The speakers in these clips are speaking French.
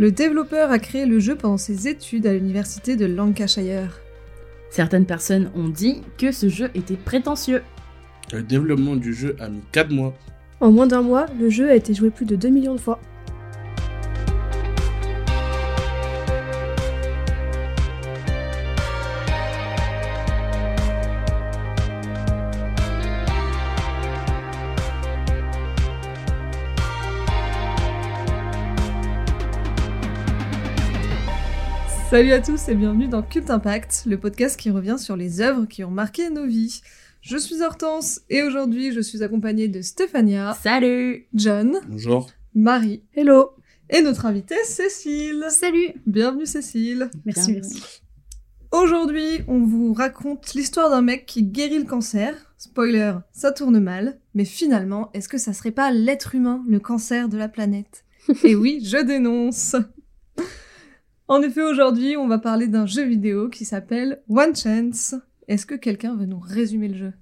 Le développeur a créé le jeu pendant ses études à l'université de Lancashire. Certaines personnes ont dit que ce jeu était prétentieux. Le développement du jeu a mis 4 mois. En moins d'un mois, le jeu a été joué plus de 2 millions de fois. Salut à tous et bienvenue dans Cult Impact, le podcast qui revient sur les œuvres qui ont marqué nos vies. Je suis Hortense et aujourd'hui je suis accompagnée de Stéphania, Salut John, Bonjour. Marie Hello et notre invitée Cécile. Salut Bienvenue Cécile. Merci, merci. Aujourd'hui, on vous raconte l'histoire d'un mec qui guérit le cancer. Spoiler, ça tourne mal. Mais finalement, est-ce que ça serait pas l'être humain, le cancer de la planète? Et oui, je dénonce. En effet, aujourd'hui, on va parler d'un jeu vidéo qui s'appelle One Chance. Est-ce que quelqu'un veut nous résumer le jeu?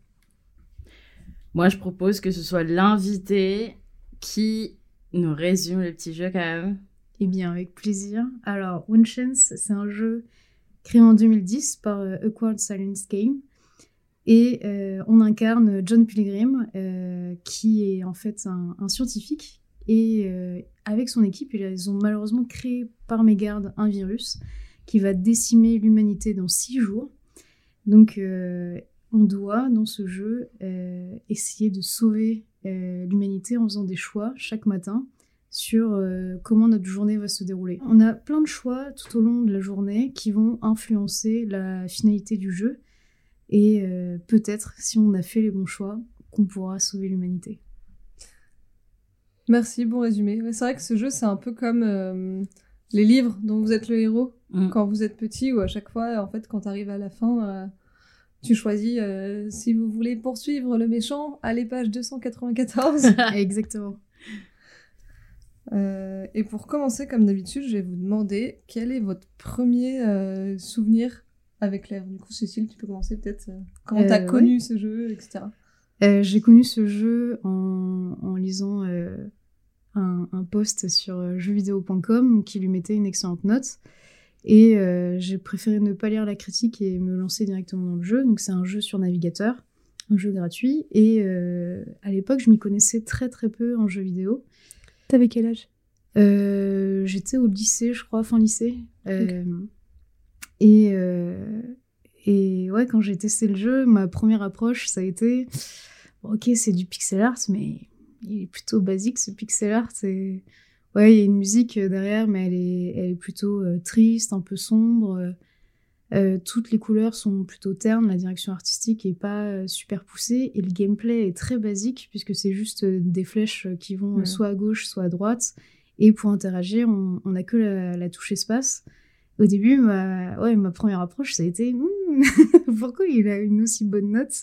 Moi, je propose que ce soit l'invité qui nous résume le petit jeu quand même. Eh bien, avec plaisir. Alors, One Chance, c'est un jeu créé en 2010 par euh, Awkward Silence Game. Et euh, on incarne John Pilgrim, euh, qui est en fait un, un scientifique. Et euh, avec son équipe, ils ont malheureusement créé par mégarde un virus qui va décimer l'humanité dans six jours. Donc, euh, on doit, dans ce jeu, euh, essayer de sauver euh, l'humanité en faisant des choix chaque matin sur comment notre journée va se dérouler. On a plein de choix tout au long de la journée qui vont influencer la finalité du jeu. Et peut-être, si on a fait les bons choix, qu'on pourra sauver l'humanité. Merci, bon résumé. C'est vrai que ce jeu, c'est un peu comme euh, les livres dont vous êtes le héros Mm. quand vous êtes petit, ou à chaque fois, en fait, quand tu arrives à la fin, euh, tu choisis euh, si vous voulez poursuivre le méchant, allez page 294. Exactement. Et pour commencer, comme d'habitude, je vais vous demander quel est votre premier souvenir avec l'air. Du coup, Cécile, tu peux commencer peut-être. comment t'as connu ce jeu, etc. Euh, J'ai connu ce jeu en, en lisant euh, un, un post sur euh, jeuxvideo.com qui lui mettait une excellente note. Et euh, j'ai préféré ne pas lire la critique et me lancer directement dans le jeu. Donc c'est un jeu sur navigateur, un jeu gratuit. Et à l'époque, je m'y connaissais très très peu en jeu vidéo. T'avais quel âge? J'étais au lycée, je crois, fin lycée. Et, euh, et ouais, quand j'ai testé le jeu, ma première approche, ça a été bon, ok, c'est du pixel art, mais il est plutôt basique ce pixel art. Et... Ouais, il y a une musique euh, derrière, mais elle est, elle est plutôt euh, triste, un peu sombre. Euh, toutes les couleurs sont plutôt ternes, la direction artistique est pas euh, super poussée et le gameplay est très basique puisque c'est juste des flèches qui vont Ouais. soit à gauche, soit à droite. Et pour interagir, on on a que la, la touche espace. Au début, ma, ouais, ma première approche, ça a été Hmm, pourquoi il a une aussi bonne note?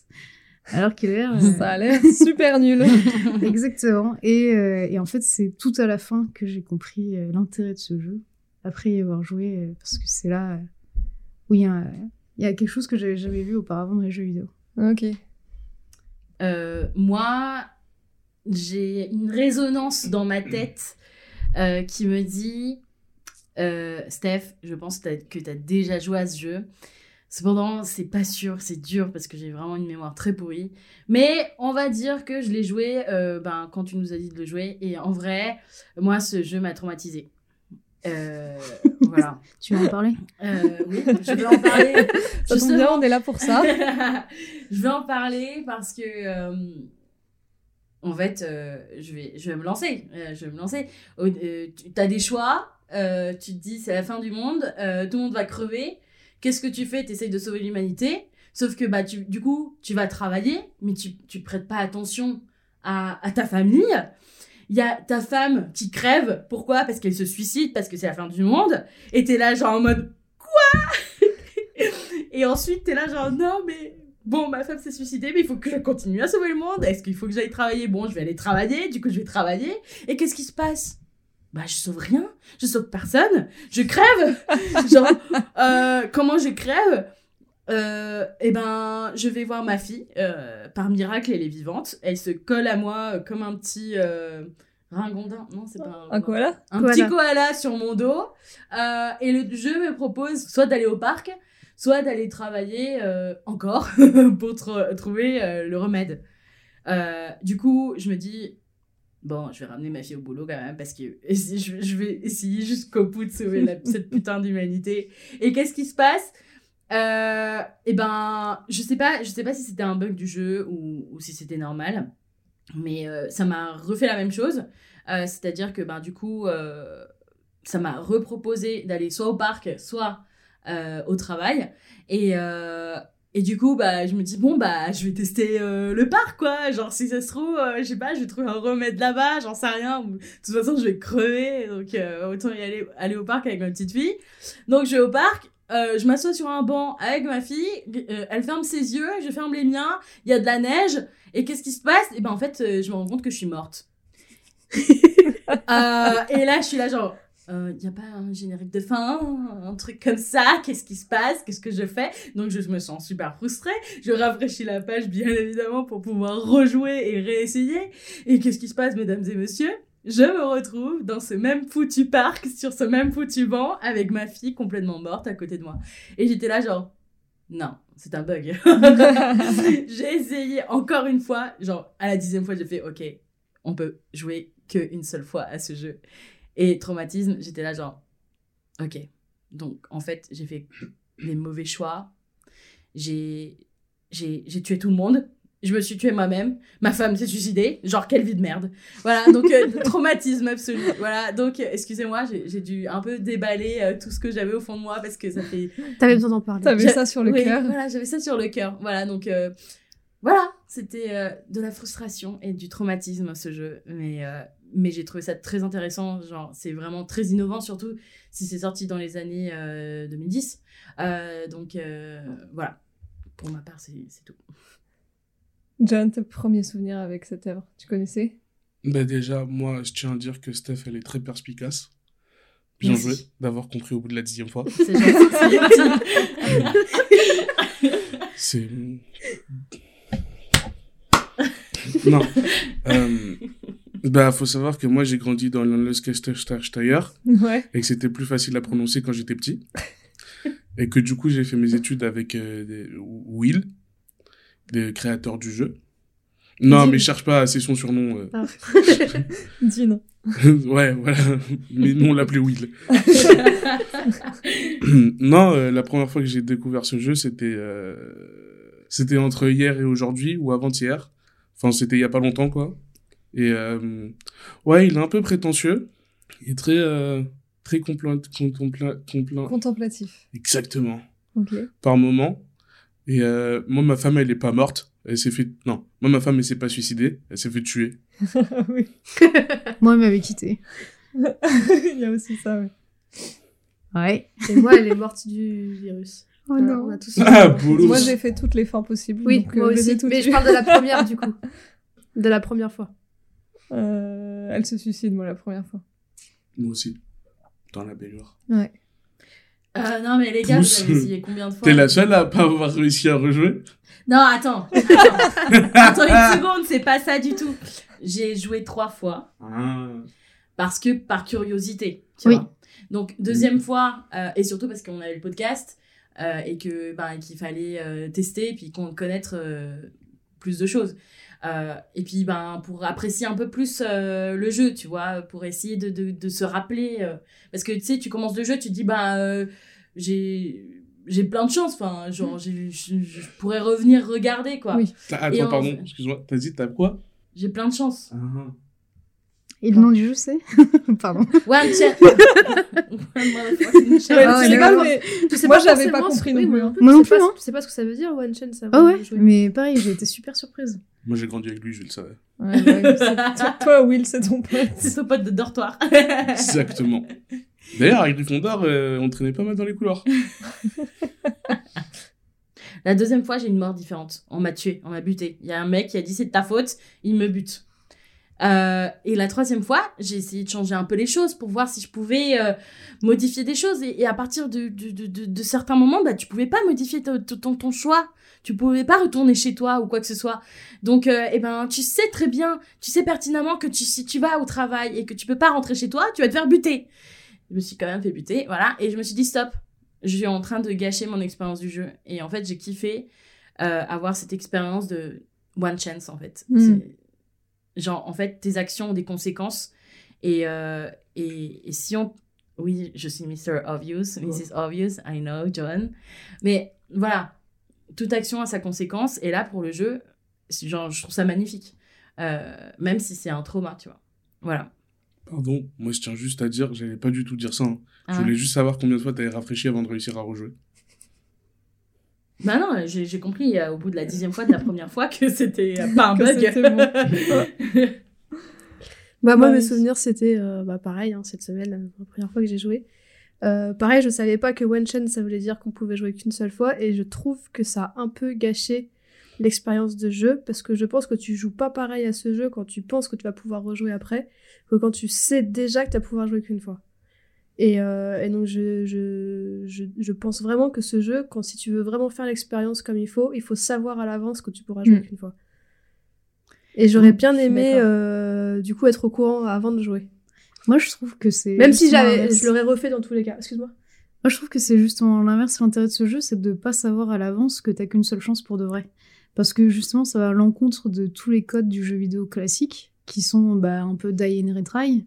Alors qu'il a l'air. euh, Ça a l'air super nul. Exactement. Et, euh, et en fait, c'est tout à la fin que j'ai compris euh, l'intérêt de ce jeu, après y avoir joué, euh, parce que c'est là euh, où il y, y a quelque chose que j'avais jamais vu auparavant dans les jeux vidéo. ok. Euh, moi, j'ai une résonance dans ma tête euh, qui me dit euh, Steph, je pense que tu as déjà joué à ce jeu. Cependant, c'est pas sûr, c'est dur parce que j'ai vraiment une mémoire très pourrie. Mais on va dire que je l'ai joué euh, ben, quand tu nous as dit de le jouer. Et en vrai, moi, ce jeu m'a traumatisé. Euh, voilà. Tu veux en parler? Euh, oui, je vais en parler. Ça tombe bien, on est là pour ça. je vais en parler parce que euh, en fait je vais je vais me lancer je vais me lancer tu as des choix? Euh, tu te dis c'est la fin du monde euh, tout le monde va crever. Qu'est-ce que tu fais? Tu essayes de sauver l'humanité. Sauf que bah tu, du coup tu vas travailler mais tu tu prêtes pas attention à, à ta famille. Il y a ta femme qui crève. Pourquoi? Parce qu'elle se suicide parce que c'est la fin du monde. Et t'es là genre en mode et ensuite, t'es là genre, non, mais bon, ma femme s'est suicidée, mais il faut que je continue à sauver le monde. Est-ce qu'il faut que j'aille travailler? Bon, je vais aller travailler, du coup, je vais travailler. Et qu'est-ce qui se passe? Bah, je sauve rien, je sauve personne, je crève. genre, euh, comment je crève? Euh, eh ben, je vais voir ma fille. euh, par miracle, elle est vivante. Elle se colle à moi euh, comme un petit Ringondin, non, c'est pas Un koala? un Koala. petit koala sur mon dos. Et le jeu me propose soit d'aller au parc, soit d'aller travailler encore pour tr- trouver le remède. Du coup, je me dis, bon, je vais ramener ma fille au boulot quand même parce que je, je vais essayer jusqu'au bout de sauver la- cette putain d'humanité. Et qu'est-ce qui se passe? Euh, Eh ben, je sais pas, je sais pas si c'était un bug du jeu ou, ou si c'était normal, mais euh, ça m'a refait la même chose. Euh, C'est-à-dire que ben, du coup, ça m'a reproposé d'aller soit au parc, soit au travail. Et, et du coup, bah, je me dis, bon, bah, je vais tester euh, le parc, quoi. Genre, si ça se trouve, euh, je sais pas, je vais trouver un remède là-bas, j'en sais rien. Ou- De toute façon, je vais crever. Donc, euh, autant y aller, aller au parc avec ma petite fille. Donc, je vais au parc. euh, je m'assois sur un banc avec ma fille, euh, elle ferme ses yeux, je ferme les miens, il y a de la neige, et qu'est-ce qui se passe? Et ben en fait, euh, je me rends compte que je suis morte. Euh, et là, je suis là genre, il n'y a pas un générique de fin, un truc comme ça, qu'est-ce qui se passe, qu'est-ce que je fais? Donc je me sens super frustrée, je rafraîchis la page bien évidemment pour pouvoir rejouer et réessayer. Et qu'est-ce qui se passe, mesdames et messieurs? Je me retrouve dans ce même foutu parc, sur ce même foutu banc, avec ma fille complètement morte à côté de moi. Et j'étais là genre, non, c'est un bug. j'ai essayé encore une fois, genre à la dixième fois, j'ai fait, ok, on peut jouer qu'une seule fois à ce jeu. Et traumatisme, j'étais là genre, ok. Donc en fait, j'ai fait les mauvais choix. J'ai j'ai j'ai tué tout le monde. Je me suis tué moi-même. Ma femme s'est suicidée. Genre, quelle vie de merde. Voilà, donc euh, traumatisme absolu. Voilà, donc euh, excusez-moi, j'ai j'ai dû un peu déballer euh, tout ce que j'avais au fond de moi parce que ça fait T'avais besoin d'en parler. T'avais ça sur le oui, cœur. Voilà, j'avais ça sur le cœur. Voilà, donc euh, voilà, c'était euh, de la frustration et du traumatisme ce jeu, mais euh, mais j'ai trouvé ça très intéressant. Genre, c'est vraiment très innovant, surtout si c'est sorti dans les années euh, 2010. Euh, donc euh, voilà, pour ma part, c'est tout. John, tes premiers souvenirs avec cette œuvre, tu connaissais? Bah déjà, moi, je tiens à dire que Steph, elle est très perspicace. Bien Merci. joué d'avoir compris au bout de la dixième fois. C'est. C'est... non. Bah, faut savoir que moi, j'ai grandi dans l'Anleskeistersteier Ouais. et que c'était plus facile à prononcer quand j'étais petit. Et que du coup, j'ai fait mes études avec euh, des- Will, le créateur du jeu. Non, Dean. mais cherche pas, c'est son surnom. euh. Ah. Ouais, voilà. Mais nous, on l'appelait Will. non, euh, la première fois que j'ai découvert ce jeu, c'était euh, c'était entre hier et aujourd'hui ou avant-hier. Enfin, c'était il y a pas longtemps, quoi. Et euh, ouais, il est un peu prétentieux. Il est très euh, très compla contempla compla- Contemplatif. exactement par moment. Et euh, moi, ma femme, elle est pas morte. Elle s'est fait non. Moi, ma femme, elle s'est pas suicidée. Elle s'est fait tuer. oui. Moi, elle m'avait quitté. Il y a aussi ça, ouais. Ouais. Et moi, elle est morte du virus. Oh non. on a tous Ah. Moi, j'ai fait toutes les fins possibles. Oui, donc, moi euh, ai aussi. Mais je parle de la première, du coup. De la première fois. Euh, elle se suicide, moi, la première fois. Moi aussi. Dans la baignoire. Ouais. Euh, non, mais les gars, Tous. vous avez essayé combien de fois T'es la seule à pas avoir réussi à rejouer Non, attends. Attends, attends une seconde, c'est pas ça du tout. J'ai joué trois fois. Ah. parce que par curiosité. Tu Oui. vois. Donc deuxième fois euh, et surtout parce qu'on avait le podcast euh, et que ben qu'il fallait euh, tester et puis qu'on connaître euh, plus de choses. Euh, et puis ben pour apprécier un peu plus euh, le jeu, tu vois, pour essayer de, de, de se rappeler euh, parce que tu sais tu commences le jeu, tu te dis ben euh, j'ai j'ai plein de chance enfin genre je, je pourrais revenir regarder quoi. Oui. Ah, Et Attends, en- pardon, excuse-moi. T'as dit, t'as quoi? J'ai plein de chance. Ah. Et le nom du jeu, c'est Pardon. One Ah, sais Moi, j'avais pas compris non plus, moi hein. plus, Moi tu non sais pas plus, ce- hein. Tu sais pas ce que ça veut dire, One Chance Oh avant ouais, mais pareil, j'ai été super surprise. Moi, j'ai grandi avec lui, je le savais. Toi, Will, c'est ton pote. C'est son pote de dortoir. Exactement. D'ailleurs, avec Gryffondor, euh, on traînait pas mal dans les couloirs. La deuxième fois, j'ai une mort différente. On m'a tué, on m'a buté. Il y a un mec qui a dit c'est de ta faute, il me bute. Euh, et la troisième fois, j'ai essayé de changer un peu les choses pour voir si je pouvais euh, modifier des choses. Et, et à partir de, de, de, de- certains moments, bah, tu pouvais pas modifier ton, ton, choix. tu pouvais pas retourner chez toi ou quoi que ce soit. Donc, euh, eh ben, tu sais très bien, tu sais pertinemment que tu, si tu vas au travail et que tu peux pas rentrer chez toi, tu vas te faire buter. Je me suis quand même fait buter, voilà, et je me suis dit stop, je suis en train de gâcher mon expérience du jeu. Et en fait, j'ai kiffé euh, avoir cette expérience de one chance, en fait. Mm. Genre, en fait, tes actions ont des conséquences. Et, euh, et, et si on... Oui, je suis Mr. Obvious, Mrs. Obvious, I know, John. Mais voilà, toute action a sa conséquence. Et là, pour le jeu, genre, je trouve ça magnifique. Euh, même si c'est un trauma, tu vois. Voilà. Pardon, moi je tiens juste à dire, j'allais pas du tout dire ça. hein. Je Ah. voulais juste savoir combien de fois t'avais rafraîchi avant de réussir à rejouer. Bah non, j'ai j'ai compris euh, au bout de la dixième fois de la première fois que c'était euh, pas un bug. c'était Bah, moi, Bah mes oui. souvenirs, c'était euh, bah, pareil, hein, cette semaine, la première fois que j'ai joué. Euh, pareil, je savais pas que One Chain, ça voulait dire qu'on pouvait jouer qu'une seule fois, et je trouve que ça a un peu gâché l'expérience de jeu, parce que je pense que tu joues pas pareil à ce jeu quand tu penses que tu vas pouvoir rejouer après, que quand tu sais déjà que tu vas pouvoir jouer qu'une fois. Et, euh, et donc, je, je, je, je pense vraiment que ce jeu, quand si tu veux vraiment faire l'expérience comme il faut, il faut savoir à l'avance que tu pourras jouer Mm. qu'une fois. Et j'aurais Mm, bien aimé, euh, du coup, être au courant avant de jouer. Moi, je trouve que c'est. Même si j'avais, je l'aurais refait dans tous les cas. Excuse-moi. Moi, je trouve que c'est justement l'inverse. L'intérêt de ce jeu, c'est de pas savoir à l'avance que t'as qu'une seule chance pour de vrai. Parce que justement, ça va à l'encontre de tous les codes du jeu vidéo classique, qui sont bah, un peu die and retry.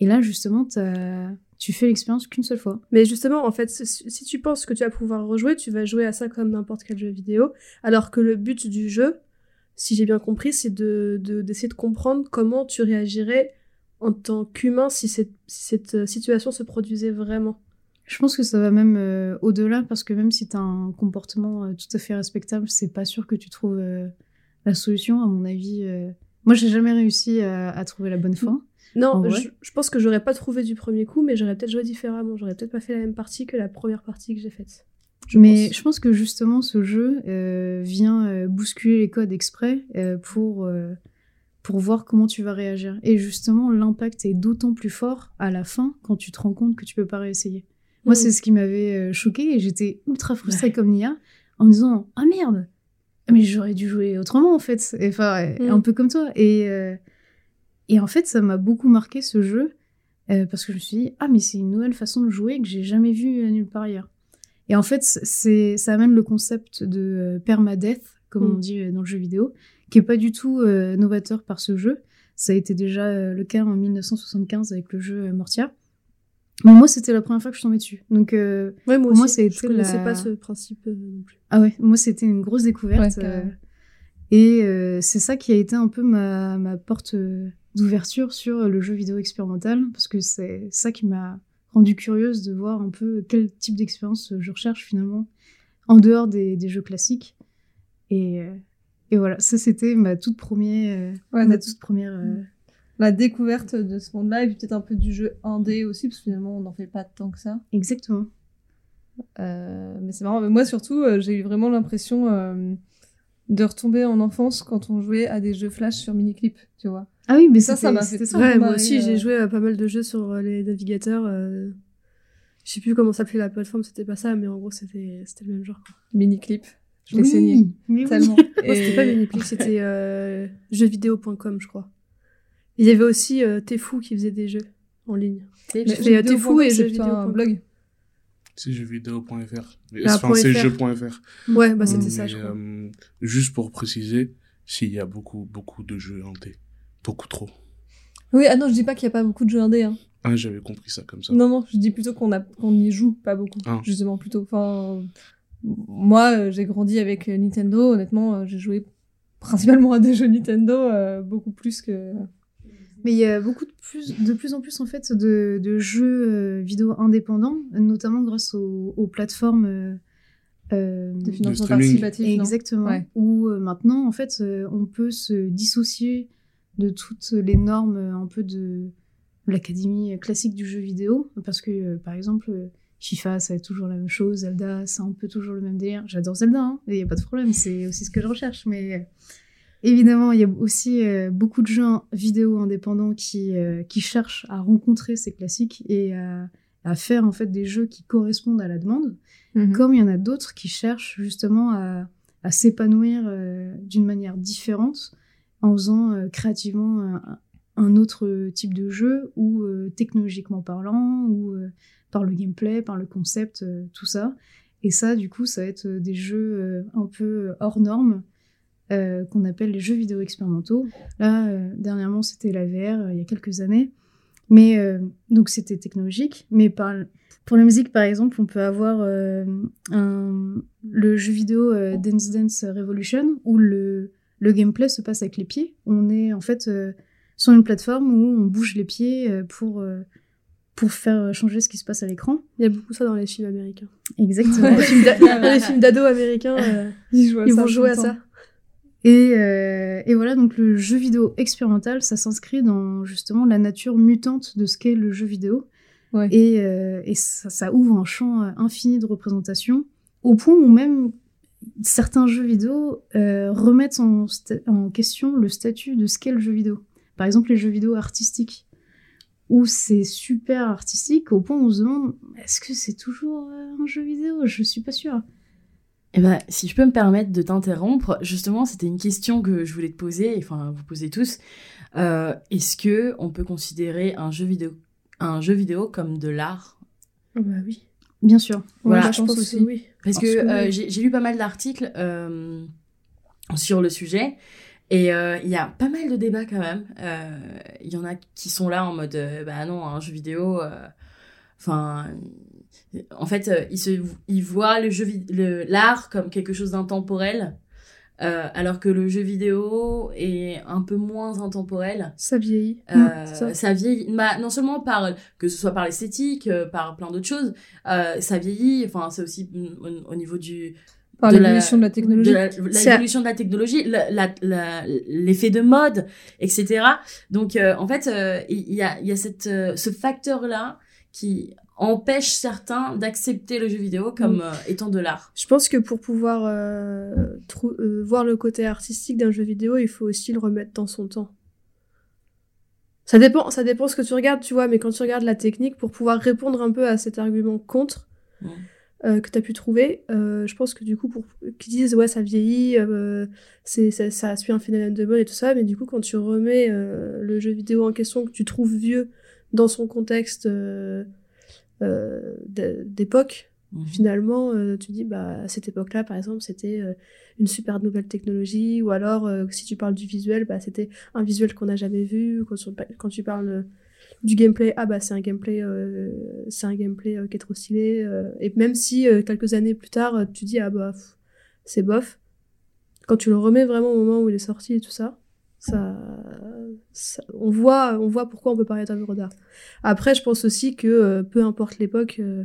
Et là, justement, t'as- tu fais l'expérience qu'une seule fois. Mais justement, en fait, si tu penses que tu vas pouvoir rejouer, tu vas jouer à ça comme n'importe quel jeu vidéo. Alors que le but du jeu, si j'ai bien compris, c'est de, de- d'essayer de comprendre comment tu réagirais en tant qu'humain si cette, si cette euh, situation se produisait vraiment. Je pense que ça va même euh, au-delà, parce que même si t'as un comportement euh, tout à fait respectable, c'est pas sûr que tu trouves euh, la solution, à mon avis. Moi, j'ai jamais réussi à, à trouver la bonne fin. Non, je, je pense que j'aurais pas trouvé du premier coup, mais j'aurais peut-être joué différemment. J'aurais peut-être pas fait la même partie que la première partie que j'ai faite. Je Mais pense. je pense que justement ce jeu euh, vient euh, bousculer les codes exprès euh, pour, pour voir comment tu vas réagir. Et justement, l'impact est d'autant plus fort à la fin quand tu te rends compte que tu peux pas réessayer. Moi, Mm. c'est ce qui m'avait choqué et j'étais ultra frustrée comme Nia en me disant Ah merde Mais j'aurais dû jouer autrement en fait. Enfin, Mm. un peu comme toi. Et, et en fait, ça m'a beaucoup marqué ce jeu euh, parce que je me suis dit Ah, mais c'est une nouvelle façon de jouer que j'ai jamais vue euh, nulle part ailleurs. Et en fait, c'est, ça amène le concept de euh, permadeath, comme Mm. on dit euh, dans le jeu vidéo, qui est pas du tout euh, novateur par ce jeu. Ça a été déjà le cas en 1975 avec le jeu Mortia. Mais moi, c'était la première fois que je tombais dessus. Donc, euh, Ouais, moi pour moi, ça a je été connaissais la- pas ce principe non plus. ah ouais, moi, c'était une grosse découverte. Ouais, et c'est ça qui a été un peu ma, ma porte d'ouverture sur le jeu vidéo expérimental, parce que c'est ça qui m'a rendu curieuse de voir un peu quel type d'expérience je recherche finalement en dehors des, des jeux classiques. Et, euh, et voilà, ça c'était ma toute première, euh, Ouais, ma toute première. euh, La découverte de ce monde-là, et puis peut-être un peu du jeu indé aussi, parce que finalement, on n'en fait pas tant que ça. Exactement. Euh, mais c'est marrant. Mais moi, surtout, j'ai eu vraiment l'impression euh, de retomber en enfance quand on jouait à des jeux flash sur mini-clip, tu vois. Ah oui, mais Ça, ça, ça ça m'a fait trop Ouais, moi aussi, euh. j'ai joué à pas mal de jeux sur euh, les navigateurs. euh, Je sais plus comment s'appelait la plateforme, c'était pas ça, mais en gros, c'était c'était le même genre. Mini-clip. Je l'ai saigné. mais oui. Tellement. Moi, c'était pas Et- Miniplay, c'était euh, jeuxvideo.com, je crois. Il y avait aussi euh, Tefou qui faisait des jeux en ligne. Mais J'ai euh, Tefou et c'est jeuxvideo.com. un blog. C'est jeuxvideo.fr. Ah, Enfin, point c'est FR. jeux.fr. Ouais, bah c'était ça, je crois. euh, juste pour préciser, s'il y a beaucoup, beaucoup de jeux indés. Beaucoup trop. Oui, ah non, je dis pas qu'il y a pas beaucoup de jeux indés. Hein. Ah, j'avais compris ça comme ça. Non, non, je dis plutôt qu'on a qu'on y joue pas beaucoup, Ah. justement plutôt. Enfin, moi, euh, j'ai grandi avec euh, Nintendo. Honnêtement, euh, j'ai joué principalement à des jeux Nintendo euh, beaucoup plus que. Mais il y a beaucoup de plus, de plus en plus en fait de, de jeux vidéo indépendants, notamment grâce aux, aux plateformes euh, euh, de financement participatif. Exactement. Ouais. Où euh, maintenant, en fait, euh, on peut se dissocier de toutes les normes euh, un peu de l'académie classique du jeu vidéo. Parce que, euh, par exemple, euh, FIFA, ça va être toujours la même chose. Zelda, c'est un peu toujours le même délire. J'adore Zelda, hein, il n'y a pas de problème, c'est aussi ce que je recherche. Mais évidemment, il y a aussi beaucoup de jeux vidéo indépendants qui, qui cherchent à rencontrer ces classiques et à, à faire en fait des jeux qui correspondent à la demande Mhm. comme il y en a d'autres qui cherchent justement à, à s'épanouir euh, d'une manière différente en faisant euh, créativement un, un autre type de jeu ou euh, technologiquement parlant ou euh, par le gameplay, par le concept, euh, tout ça. Et ça, du coup, ça va être euh, des jeux euh, un peu hors normes euh, qu'on appelle les jeux vidéo expérimentaux. Là, euh, dernièrement, c'était la VR euh, il y a quelques années. Mais euh, donc c'était technologique. Mais pour la musique, par exemple, on peut avoir euh, le jeu vidéo euh, Dance Dance Revolution où le, le gameplay se passe avec les pieds. On est en fait euh, sur une plateforme où on bouge les pieds euh, pour, euh, pour faire changer ce qui se passe à l'écran. Il y a beaucoup ça dans les films américains. Exactement. Dans les films d'a- dans les films d'ados américains, euh, Ils, jouent à ils ça vont jouer à ça. Et, euh, et voilà, donc le jeu vidéo expérimental, ça s'inscrit dans justement la nature mutante de ce qu'est le jeu vidéo. Ouais. Et, euh, et ça, ça ouvre un champ infini de représentation, au point où même certains jeux vidéo euh, remettent en, question le statut de ce qu'est le jeu vidéo. Par exemple, les jeux vidéo artistiques, où c'est super artistique, au point où on se demande est-ce que c'est toujours euh, un jeu vidéo? Je suis pas sûre. Eh ben, si je peux me permettre de t'interrompre, justement, c'était une question que je voulais te poser, enfin, vous posez tous. Euh, Est-ce que on peut considérer un jeu vidéo, un jeu vidéo comme de l'art? Ah bah oui. Bien sûr. Voilà, Ouais, je pense aussi. Oui. Parce Parce que que euh, oui. j'ai j'ai lu pas mal d'articles euh, sur le sujet. Et euh, il y a pas mal de débats quand même. Euh, Il y en a qui sont là en mode, euh, bah non, un jeu vidéo. euh, Enfin, en fait, euh, ils, se, ils voient le jeu, vid- le- l'art comme quelque chose d'intemporel, euh, alors que le jeu vidéo est un peu moins intemporel. Ça vieillit. Euh, ça. ça. vieillit, bah, non seulement par que ce soit par l'esthétique, euh, par plein d'autres choses, euh, ça vieillit. Enfin, c'est aussi mm, au, au niveau du Par l'évolution de la technologie. de la- C'est- l'évolution de la technologie, l'effet de mode, etc. Donc, euh, en fait, euh, il y, a, y a cette, euh, ce facteur-là qui empêche certains d'accepter le jeu vidéo comme Mm. euh, étant de l'art. Je pense que pour pouvoir euh, euh, voir le côté artistique d'un jeu vidéo, il faut aussi le remettre dans son temps. Ça dépend, ça dépend ce que tu regardes, tu vois, mais quand tu regardes la technique, pour pouvoir répondre un peu à cet argument contre Mm. euh, que tu as pu trouver, euh, je pense que du coup, pour qu'ils disent ouais, ça vieillit, euh, c'est, ça, ça suit un phénomène de mode et tout ça, mais du coup, quand tu remets euh, le jeu vidéo en question, que tu trouves vieux dans son contexte euh, d'é- d'époque, Mhm. finalement, euh, tu dis, bah, à cette époque-là, par exemple, c'était euh, une super nouvelle technologie, ou alors, si tu parles du visuel, bah, c'était un visuel qu'on n'a jamais vu. Quand, tu- quand tu parles du gameplay, ah bah, c'est un gameplay, c'est un gameplay qui est trop stylé. et même si quelques années plus tard, tu dis, ah bah, c'est bof, quand tu le remets vraiment au moment où il est sorti et tout ça, ça, ça- on voit, on voit pourquoi on peut parler d'œuvre d'art. Après, je pense aussi que euh, peu importe l'époque, euh,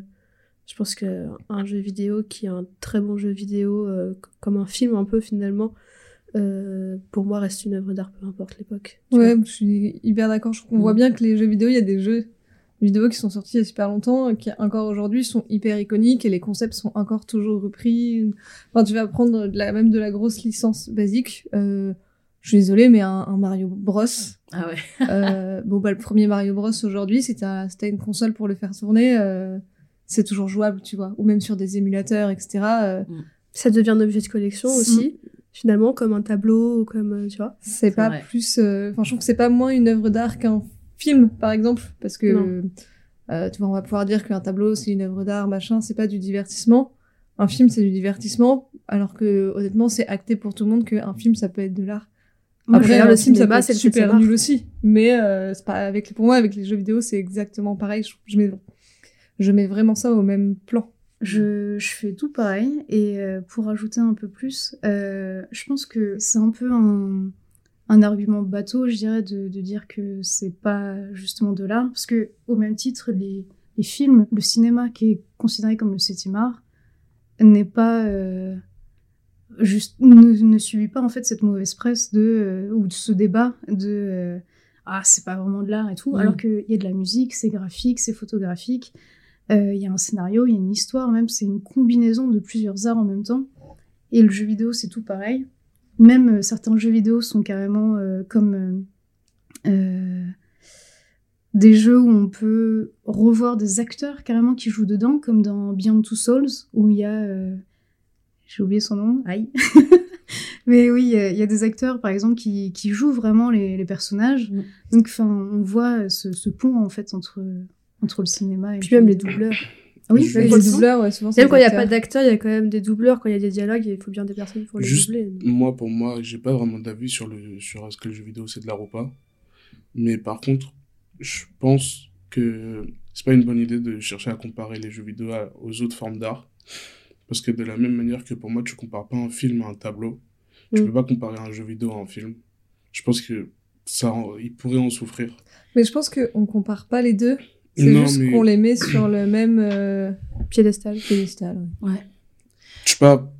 je pense qu'un jeu vidéo qui est un très bon jeu vidéo, euh, comme un film un peu finalement, euh, pour moi reste une œuvre d'art, peu importe l'époque. Ouais, je suis hyper d'accord. Je- On Mm. voit bien que les jeux vidéo, il y a des jeux vidéo qui sont sortis il y a super longtemps, qui encore aujourd'hui sont hyper iconiques et les concepts sont encore toujours repris. Enfin, tu vas prendre de la, même de la grosse licence basique. Euh, je suis désolée, mais un, un Mario Bros. Ah ouais. euh, bon, bah, le premier Mario Bros aujourd'hui, si t'as si t'as une console pour le faire tourner, euh, c'est toujours jouable, tu vois. Ou même sur des émulateurs, etc. euh, Ça devient un objet de collection aussi, finalement, comme un tableau, comme, euh, tu vois. c'est pas vrai. plus euh, enfin je trouve que c'est pas moins une œuvre d'art qu'un film par exemple parce que euh, tu vois on va pouvoir dire qu'un tableau c'est une œuvre d'art machin c'est pas du divertissement un film c'est du divertissement alors que honnêtement c'est acté pour tout le monde qu'un film ça peut être de l'art après le le film ça cinéma, peut c'est super nul aussi mais euh, c'est pas avec pour moi avec les jeux vidéo c'est exactement pareil je, je mets je mets vraiment ça au même plan Je, je fais tout pareil. Et euh, pour ajouter un peu plus, euh, je pense que c'est un peu un, un argument bateau, je dirais, de, de dire que c'est pas justement de l'art. Parce que, au même titre, les, les films, le cinéma qui est considéré comme le septième art, n'est pas. Juste, ne, ne subit pas en fait cette mauvaise presse de, euh, ou de ce débat de. euh, ah, c'est pas vraiment de l'art et tout, Mm. alors qu'il y a de la musique, c'est graphique, c'est photographique, euh, il y a un scénario, il y a une histoire, même c'est une combinaison de plusieurs arts en même temps. Et le jeu vidéo, c'est tout pareil. Même certains jeux vidéo sont carrément comme des jeux où on peut revoir des acteurs carrément qui jouent dedans, comme dans Beyond Two Souls, où il y a, euh, j'ai oublié son nom, aïe. Mais oui, il y a des acteurs, par exemple, qui, qui jouent vraiment les, les personnages. Mm. Donc, enfin, on voit ce, ce pont, en fait, entre, entre le cinéma et Puis le même les doubleurs. Oui, Je- Les les doubleurs. ouais, souvent c'est Même quand il n'y a pas acteurs. d'acteurs, il y a quand même des doubleurs. Quand il y a des dialogues, il faut bien des personnes pour les Juste- doubler. Moi, pour moi, j'ai pas vraiment d'avis sur, le, sur est-ce que le jeu vidéo c'est de l'art ou pas. Mais par contre, je pense que c'est pas une bonne idée de chercher à comparer les jeux vidéo à- aux autres formes d'art. Parce que de la même manière que pour moi, tu compares pas un film à un tableau, tu Mm. peux pas comparer un jeu vidéo à un film. Je pense que ça, en- il pourrait en souffrir. Mais je pense qu'on compare pas les deux. C'est Non, juste mais- qu'on les met sur le même euh, Piédestal. piédestal. ouais. Ouais. Je suis pas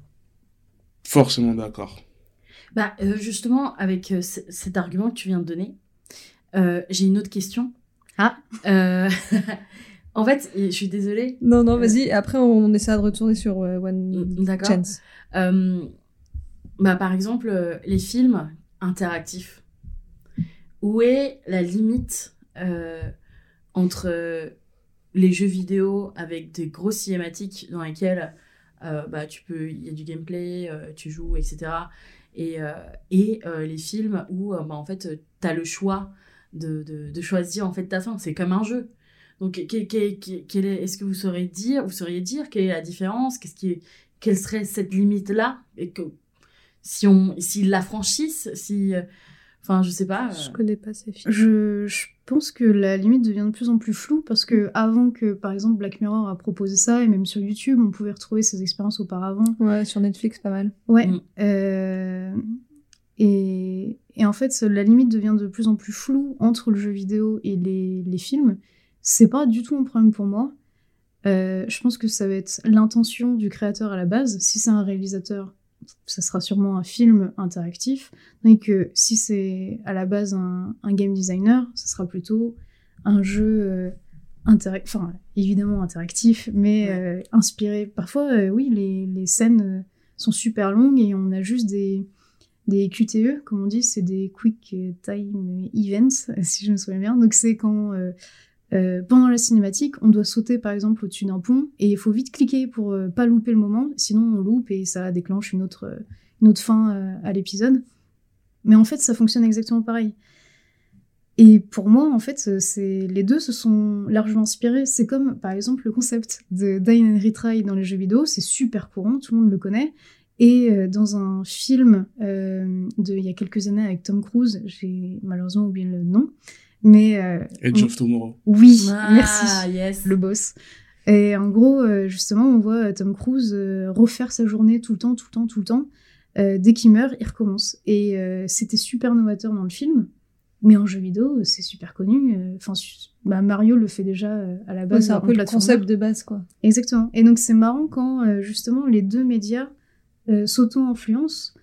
forcément d'accord. Bah, euh, justement, avec euh, cet argument que tu viens de donner, euh, j'ai une autre question. Ah. En fait, je suis désolée. Non, non, Euh, vas-y. Après, on essaiera de retourner sur euh, One Mm, D'accord. Chance. Euh, bah, par exemple, euh, les films interactifs. Où est la limite euh, entre les jeux vidéo avec des grosses cinématiques dans lesquelles euh, bah, tu peux, il y a du gameplay, tu joues, etc. Et, et les films où bah, en fait, tu as le choix de, de, de choisir en fait ta fin. C'est comme un jeu. Donc, est- est-ce que vous sauriez dire, vous sauriez dire quelle est la différence Qu'est-ce qui est, quelle serait cette limite là et que si on s'ils la franchissent si euh, enfin je sais pas Je euh, connais pas ces films. Je, je pense que la limite devient de plus en plus floue parce que avant que, par exemple, Black Mirror a proposé ça, et même sur YouTube, on pouvait retrouver ces expériences auparavant. Ouais, sur Netflix, pas mal. Ouais. Mm. euh, et, et en fait, la limite devient de plus en plus floue entre le jeu vidéo et les, les films. C'est pas du tout un problème pour moi. Euh, je pense que ça va être l'intention du créateur à la base. Si c'est un réalisateur, ça sera sûrement un film interactif. Et que si c'est à la base un, un game designer, ça sera plutôt un jeu euh, enfin évidemment interactif, mais Ouais. euh, inspiré. Parfois, euh, oui, les, les scènes euh, sont super longues et on a juste des, des QTE, comme on dit, c'est des Quick Time Events, si je me souviens bien. Donc c'est quand, euh, euh, pendant la cinématique, on doit sauter par exemple au-dessus d'un pont et il faut vite cliquer pour euh, pas louper le moment, sinon on loupe et ça déclenche une autre, euh, une autre fin euh, à l'épisode. Mais en fait, ça fonctionne exactement pareil. Et pour moi, en fait, c'est les deux se sont largement inspirés. C'est comme, par exemple, le concept de Die and Retry dans les jeux vidéo, c'est super courant, tout le monde le connaît. Et euh, dans un film euh, de il y a quelques années avec Tom Cruise, j'ai malheureusement oublié le nom, mais euh, Edge on- of Tomorrow. oui, ah, merci yes le boss. Et en gros, euh, justement, on voit euh, Tom Cruise refaire sa journée tout le temps, tout le temps, tout le temps. Euh, dès qu'il meurt, il recommence. Et euh, c'était super novateur dans le film, mais en jeu vidéo, c'est super connu. Enfin, su- bah, Mario le fait déjà euh, à la Ouais, base. c'est un peu le concept de base, quoi. Exactement. Et donc c'est marrant quand euh, justement les deux médias euh, s'auto-influencent.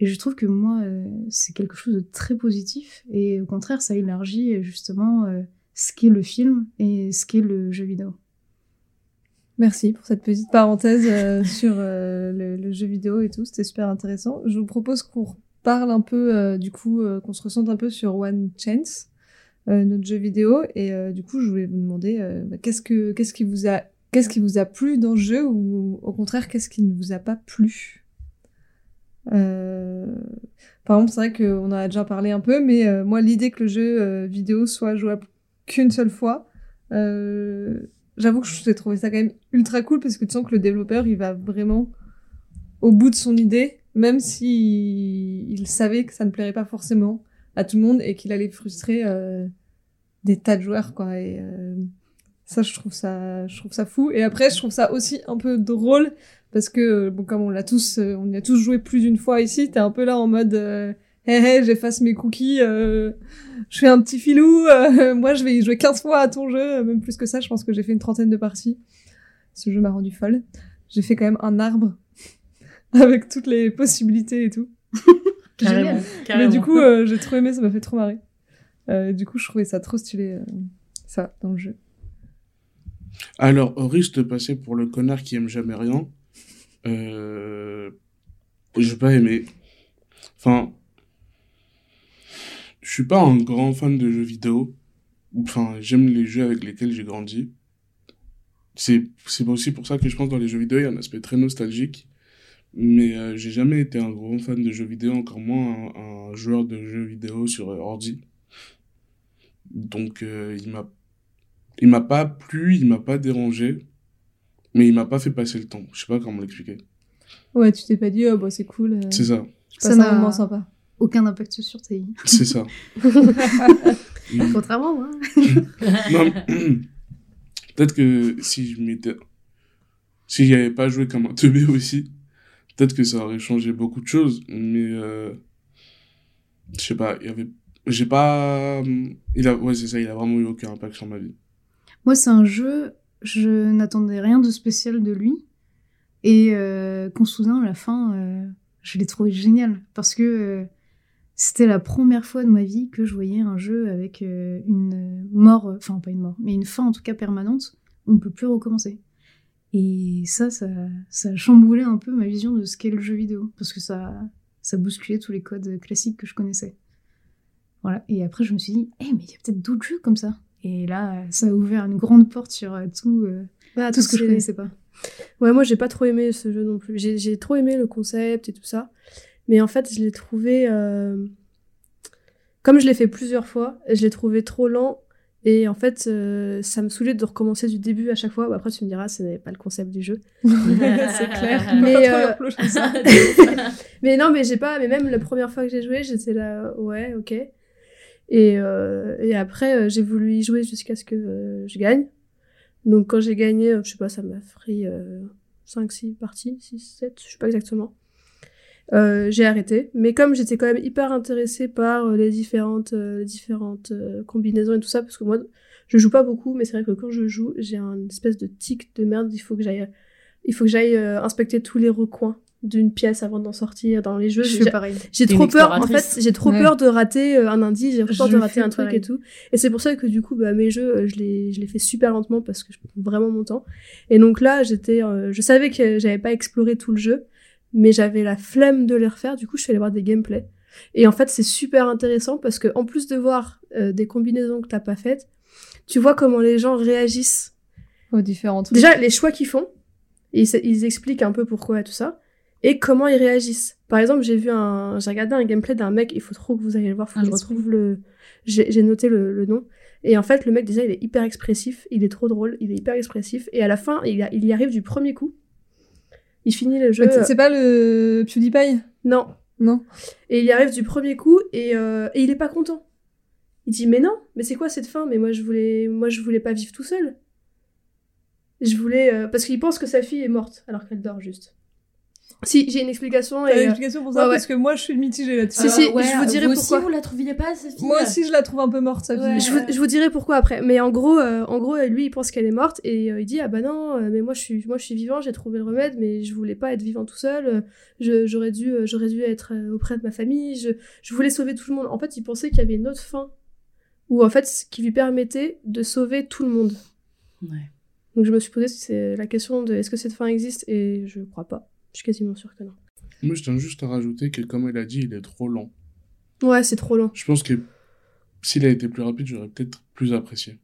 Et je trouve que moi, euh, c'est quelque chose de très positif. Et au contraire, ça élargit euh, justement euh, ce qu'est le film et ce qu'est le jeu vidéo. Merci pour cette petite parenthèse euh, sur le, jeu vidéo et tout. C'était super intéressant. Je vous propose qu'on parle un peu, du coup, qu'on se ressente un peu sur One Chance, notre jeu vidéo. Et du coup, je voulais vous demander bah, qu'est-ce que qu'est-ce qui vous a qu'est-ce qui vous a plu dans le jeu ou au contraire qu'est-ce qui ne vous a pas plu? Euh, Par exemple, c'est vrai qu'on en a déjà parlé un peu, mais euh, moi, l'idée que le jeu euh, vidéo soit jouable qu'une seule fois, euh, j'avoue que j'ai trouvé ça quand même ultra cool parce que tu sens que le développeur, il va vraiment au bout de son idée, même si il savait que ça ne plairait pas forcément à tout le monde et qu'il allait frustrer euh, des tas de joueurs, quoi. Et ça, je trouve ça, je trouve ça fou. Et après, je trouve ça aussi un peu drôle parce que, bon, comme on l'a tous, euh, on y a tous joué plus d'une fois ici, t'es un peu là en mode, euh, hé hé, j'efface mes cookies, euh, je fais un petit filou, euh, moi je vais y jouer 15 fois à ton jeu, même plus que ça, je pense que j'ai fait une trentaine de parties. Ce jeu m'a rendu folle. J'ai fait quand même un arbre avec toutes les possibilités et tout. carrément, Mais carrément. du coup, euh, j'ai trop aimé, ça m'a fait trop marrer. Euh, du coup, je trouvais ça trop stylé, euh, ça, dans le jeu. Alors, au risque de passer pour le connard qui aime jamais rien, euh... j'ai pas aimé. Enfin, je suis pas un grand fan de jeux vidéo. Enfin, j'aime les jeux avec lesquels j'ai grandi. C'est c'est aussi pour ça que je pense dans les jeux vidéo, il y a un aspect très nostalgique. Mais euh, j'ai jamais été un grand fan de jeux vidéo, encore moins un, joueur de jeux vidéo sur euh, ordi. Donc euh, il m'a il m'a pas plu, il m'a pas dérangé, mais il m'a pas fait passer le temps. Je sais pas comment l'expliquer. Ouais, tu t'es pas dit, oh bah c'est cool. euh, C'est ça, Ça n'a- un moment sympa. Aucun impact sur ta vie. c'est ça. Mm. Contrairement moi. Non, mais- peut-être que si je m'étais si j'y avais pas joué comme un teubé aussi, peut-être que ça aurait changé beaucoup de choses, mais euh, je sais pas, il y avait j'ai pas il a ouais, c'est ça, il a vraiment eu aucun impact sur ma vie. Moi, c'est un jeu, je n'attendais rien de spécial de lui. Et euh, soudain, à la fin, euh, je l'ai trouvé génial. Parce que euh, c'était la première fois de ma vie que je voyais un jeu avec euh, une mort, enfin pas une mort, mais une fin en tout cas permanente. On ne peut plus recommencer. Et ça, ça, ça a chamboulé un peu ma vision de ce qu'est le jeu vidéo. Parce que ça, ça bousculait tous les codes classiques que je connaissais. Voilà. Et après, je me suis dit, eh, mais il y a peut-être d'autres jeux comme ça. Et là, ça a ouvert une grande porte sur euh, tout, euh, Bah, tout ce que je c'est- connaissais pas. Ouais, moi j'ai pas trop aimé ce jeu non plus. J'ai trop aimé le concept et tout ça. Mais en fait, je l'ai trouvé. euh, Comme je l'ai fait plusieurs fois, je l'ai trouvé trop lent. Et en fait, euh, ça me saoulait de recommencer du début à chaque fois. Bah, après, tu me diras, ce n'est pas le concept du jeu. c'est clair. Mais, euh. Mais non, mais j'ai pas. Mais même la première fois que j'ai joué, j'étais là, ouais, ok. Et, euh, et après, euh, j'ai voulu y jouer jusqu'à ce que euh, je gagne. Donc quand j'ai gagné, euh, je sais pas, ça m'a pris 5, 6 parties, 6, 7, je sais pas exactement. Euh, j'ai arrêté. Mais comme j'étais quand même hyper intéressée par les différentes, euh, différentes combinaisons et tout ça, parce que moi, je joue pas beaucoup, mais c'est vrai que quand je joue, j'ai un espèce de tic de merde. Il faut que j'aille, il faut que j'aille inspecter tous les recoins d'une pièce avant d'en sortir dans les jeux. Je J'ai- fais pareil. j'ai trop peur, en fait, j'ai trop Ouais. peur de rater euh, un indice, j'ai trop peur Je de rater un truc pareil. et tout. Et c'est pour ça que du coup, bah, mes jeux, euh, je les, je les fais super lentement parce que je prends vraiment mon temps. Et donc là, j'étais, euh, je savais que j'avais pas exploré tout le jeu, mais j'avais la flemme de les refaire. Du coup, je suis allée voir des gameplays. Et en fait, c'est super intéressant parce que en plus de voir euh, des combinaisons que t'as pas faites, tu vois comment les gens réagissent Aux différents trucs. Déjà, les choix qu'ils font, ils, ils expliquent un peu pourquoi et tout ça, et comment ils réagissent. Par exemple, j'ai vu un, j'ai regardé un gameplay d'un mec, il faut trop que vous ayez le voir, faut Ah, que je retrouve le, j'ai j'ai noté le, le nom. Et en fait, le mec, déjà, il est hyper expressif, il est trop drôle, il est hyper expressif, et à la fin, il, a- il y arrive du premier coup. Il finit le jeu. C'est- C'est pas le PewDiePie? Non. Non. Et il y arrive du premier coup, et, euh, et il est pas content. Il dit, mais non, mais c'est quoi cette fin? Mais moi, je voulais, moi, je voulais pas vivre tout seul. Je voulais, euh, parce qu'il pense que sa fille est morte, alors qu'elle dort juste. Si, j'ai une explication, T'as et, une euh, explication pour ça ouais, Parce que moi, je suis mitigée là-dessus. Si, si, je vous dirai vous pourquoi. aussi, vous la trouviez pas, cette fille Moi aussi, je la trouve un peu morte, sa Ouais. fille. Je vous, je vous dirai pourquoi après. Mais en gros, euh, en gros, lui, il pense qu'elle est morte et euh, il dit ah bah non, mais moi je suis, moi je suis vivant, j'ai trouvé le remède, mais je voulais pas être vivant tout seul. je- j'aurais dû, j'aurais dû être auprès de ma famille. Je, je voulais sauver tout le monde. En fait, il pensait qu'il y avait une autre fin, ou en fait, ce qui lui permettait de sauver tout le monde. Ouais. Donc je me suis posé la question de est-ce que cette fin existe et je crois pas. Je suis quasiment sûre que non. Moi, je tiens juste à rajouter que, comme elle a dit, il est trop lent. Ouais, c'est trop lent. Je pense que s'il a été plus rapide, j'aurais peut-être plus apprécié.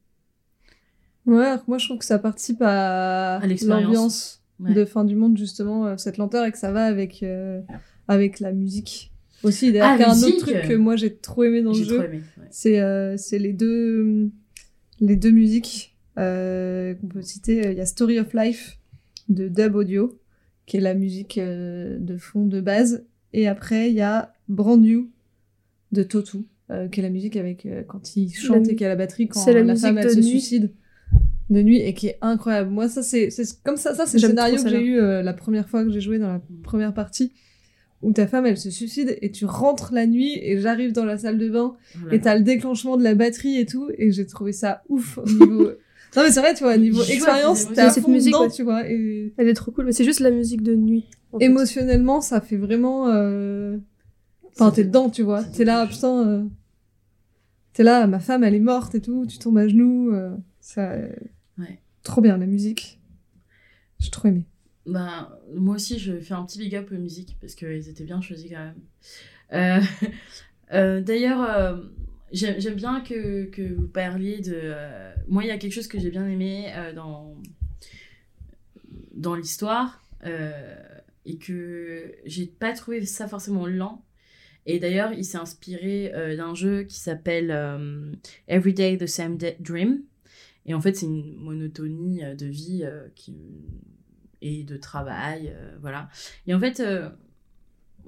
Ouais, moi, je trouve que ça participe à, À l'expérience. l'ambiance Ouais. de fin du monde, justement, euh, cette lenteur, et que ça va avec, euh, avec la musique. Aussi, d'ailleurs, Ah, qu'il y a un autre truc que moi, j'ai trop aimé dans le J'ai jeu. trop aimé. ouais. C'est euh, c'est les deux les deux musiques euh, qu'on peut citer. Il y a Story of Life de Dub Audio, qui est la musique euh, de fond de base. Et après, il y a Brand New de Totu, euh, qui est la musique avec euh, quand il chante La- et qu'il y a la batterie quand c'est la la, musique femme elle de se nuit. suicide de nuit et qui est incroyable. Moi, ça c'est comme ça, ça c'est le scénario que j'ai eu euh, la première fois que j'ai joué dans la première partie. Où ta femme elle se suicide et tu rentres la nuit et j'arrive dans la salle de bain Voilà. et t'as le déclenchement de la batterie et tout, et j'ai trouvé ça ouf au niveau. Non mais c'est vrai, tu vois, niveau expérience, t'es à cette fond musique, dedans, ouais. tu vois, et Elle est trop cool, mais c'est juste la musique de nuit. fait. émotionnellement, ça fait vraiment. euh, Enfin, t'es dedans, tu vois. T'es là, putain. euh, T'es là, ma femme, elle est morte et tout, tu tombes à genoux. euh, Ça. euh, Ouais. Trop bien, la musique. J'ai trop aimé. Bah, moi aussi, je fais un petit big up aux musiques parce qu'elles étaient bien choisies quand même. Euh, euh, D'ailleurs, euh, j'aime bien que, que vous parliez de. euh, moi, il y a quelque chose que j'ai bien aimé euh, dans, dans l'histoire. Euh, et que j'ai pas trouvé ça forcément lent. Et d'ailleurs, il s'est inspiré d'un jeu qui s'appelle Everyday the Same Dream. Et en fait, c'est une monotonie de vie et de travail, voilà. Et en fait,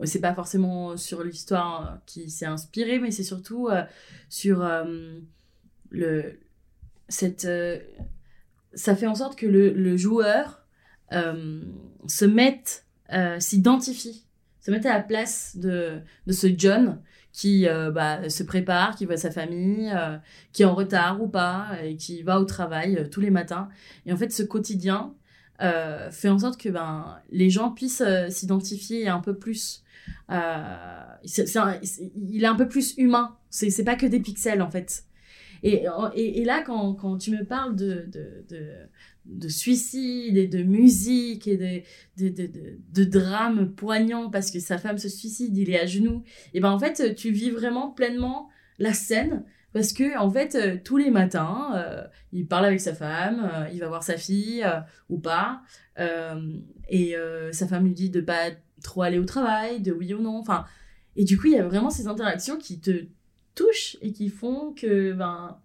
c'est pas forcément sur l'histoire qui s'est inspiré, mais c'est surtout sur le cette ça fait en sorte que le, le joueur se mette euh, s'identifie, se mettre à la place de, de ce John qui euh, bah, se prépare, qui voit sa famille, euh, qui est en retard ou pas, et qui va au travail tous les matins. Et en fait, ce quotidien fait en sorte que ben, les gens puissent s'identifier un peu plus. il est un peu plus humain. C'est pas que des pixels, en fait. Et, et, là, quand, quand, tu me parles de, de, de de suicide et de musique et de, drames poignants parce que sa femme se suicide, il est à genoux. Et ben en fait, tu vis vraiment pleinement la scène parce que en fait, euh, tous les matins, euh, il parle avec sa femme, euh, il va voir sa fille ou pas, et sa femme lui dit de pas trop aller au travail, de oui ou non. Enfin, et du coup, il y a vraiment ces interactions qui te touchent et qui font que ben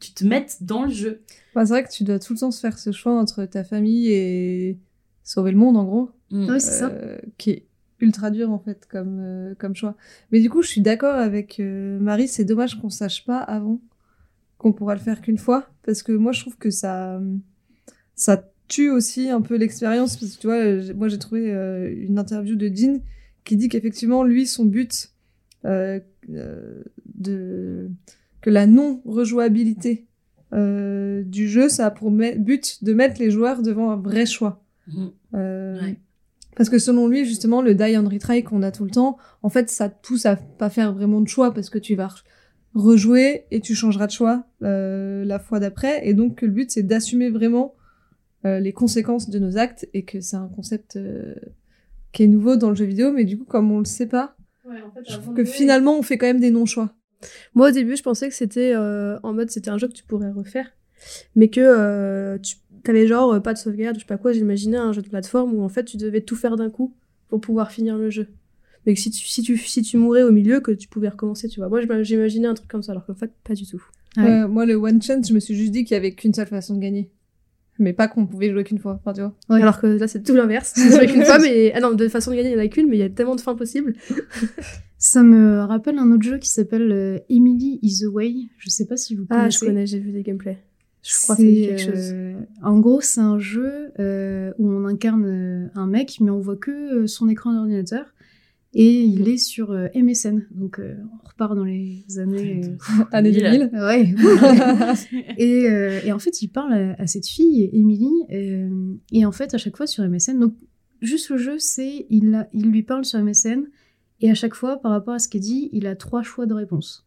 tu te mettes dans le jeu. Bah, c'est vrai que tu dois tout le temps se faire ce choix entre ta famille et sauver le monde, en gros. Mm. Oui, c'est ça. Euh, qui est ultra dur, en fait, comme, euh, comme choix. Mais du coup, je suis d'accord avec euh, Marie, c'est dommage qu'on sache pas avant qu'on pourra le faire qu'une fois. Parce que moi, je trouve que ça, ça tue aussi un peu l'expérience. Parce que tu vois, moi, j'ai trouvé une interview de Dean qui dit qu'effectivement, lui, son but de que la non-rejouabilité euh, du jeu, ça a pour but de mettre les joueurs devant un vrai choix. Mhm. Euh, parce que selon lui, justement, le die and retry qu'on a tout le temps, en fait, ça te pousse à pas faire vraiment de choix parce que tu vas rejouer et tu changeras de choix euh, la fois d'après. Et donc, le but, c'est d'assumer vraiment les conséquences de nos actes et que c'est un concept qui est nouveau dans le jeu vidéo. Mais du coup, comme on le sait pas, je trouve que finalement, on fait quand même des non-choix. Moi, au début, je pensais que c'était euh, en mode c'était un jeu que tu pourrais refaire, mais que euh, tu avais genre euh, pas de sauvegarde, je sais pas quoi. J'imaginais un jeu de plateforme où en fait tu devais tout faire d'un coup pour pouvoir finir le jeu. Mais que si tu, si, tu, si tu mourais au milieu, que tu pouvais recommencer, tu vois. Moi, j'imaginais un truc comme ça, alors qu'en fait, pas du tout. moi, le One Chance, je me suis juste dit qu'il y avait qu'une seule façon de gagner. Mais pas qu'on pouvait jouer qu'une fois, enfin, tu vois. Alors que là, c'est tout l'inverse. Jouer qu'une fois, mais. Ah non, de façon de gagner, il n'y en a qu'une, mais il y a tellement de fins possibles. Ça me rappelle un autre jeu qui s'appelle euh, Emily is the Way. Je sais pas si vous connaissez. Ah, je connais, j'ai vu des gameplays. Je crois que c'est quelque chose. Euh, en gros, c'est un jeu euh, où on incarne un mec, mais on voit que son écran d'ordinateur. Et il est sur MSN. Donc, on repart dans les années... années 2000. Ouais. et, et, en fait, il parle à, cette fille, Emily. et en fait, à chaque fois sur MSN... Donc, juste le jeu, c'est... Il, il lui parle sur MSN et à chaque fois, par rapport à ce qui est dit, il a trois choix de réponses.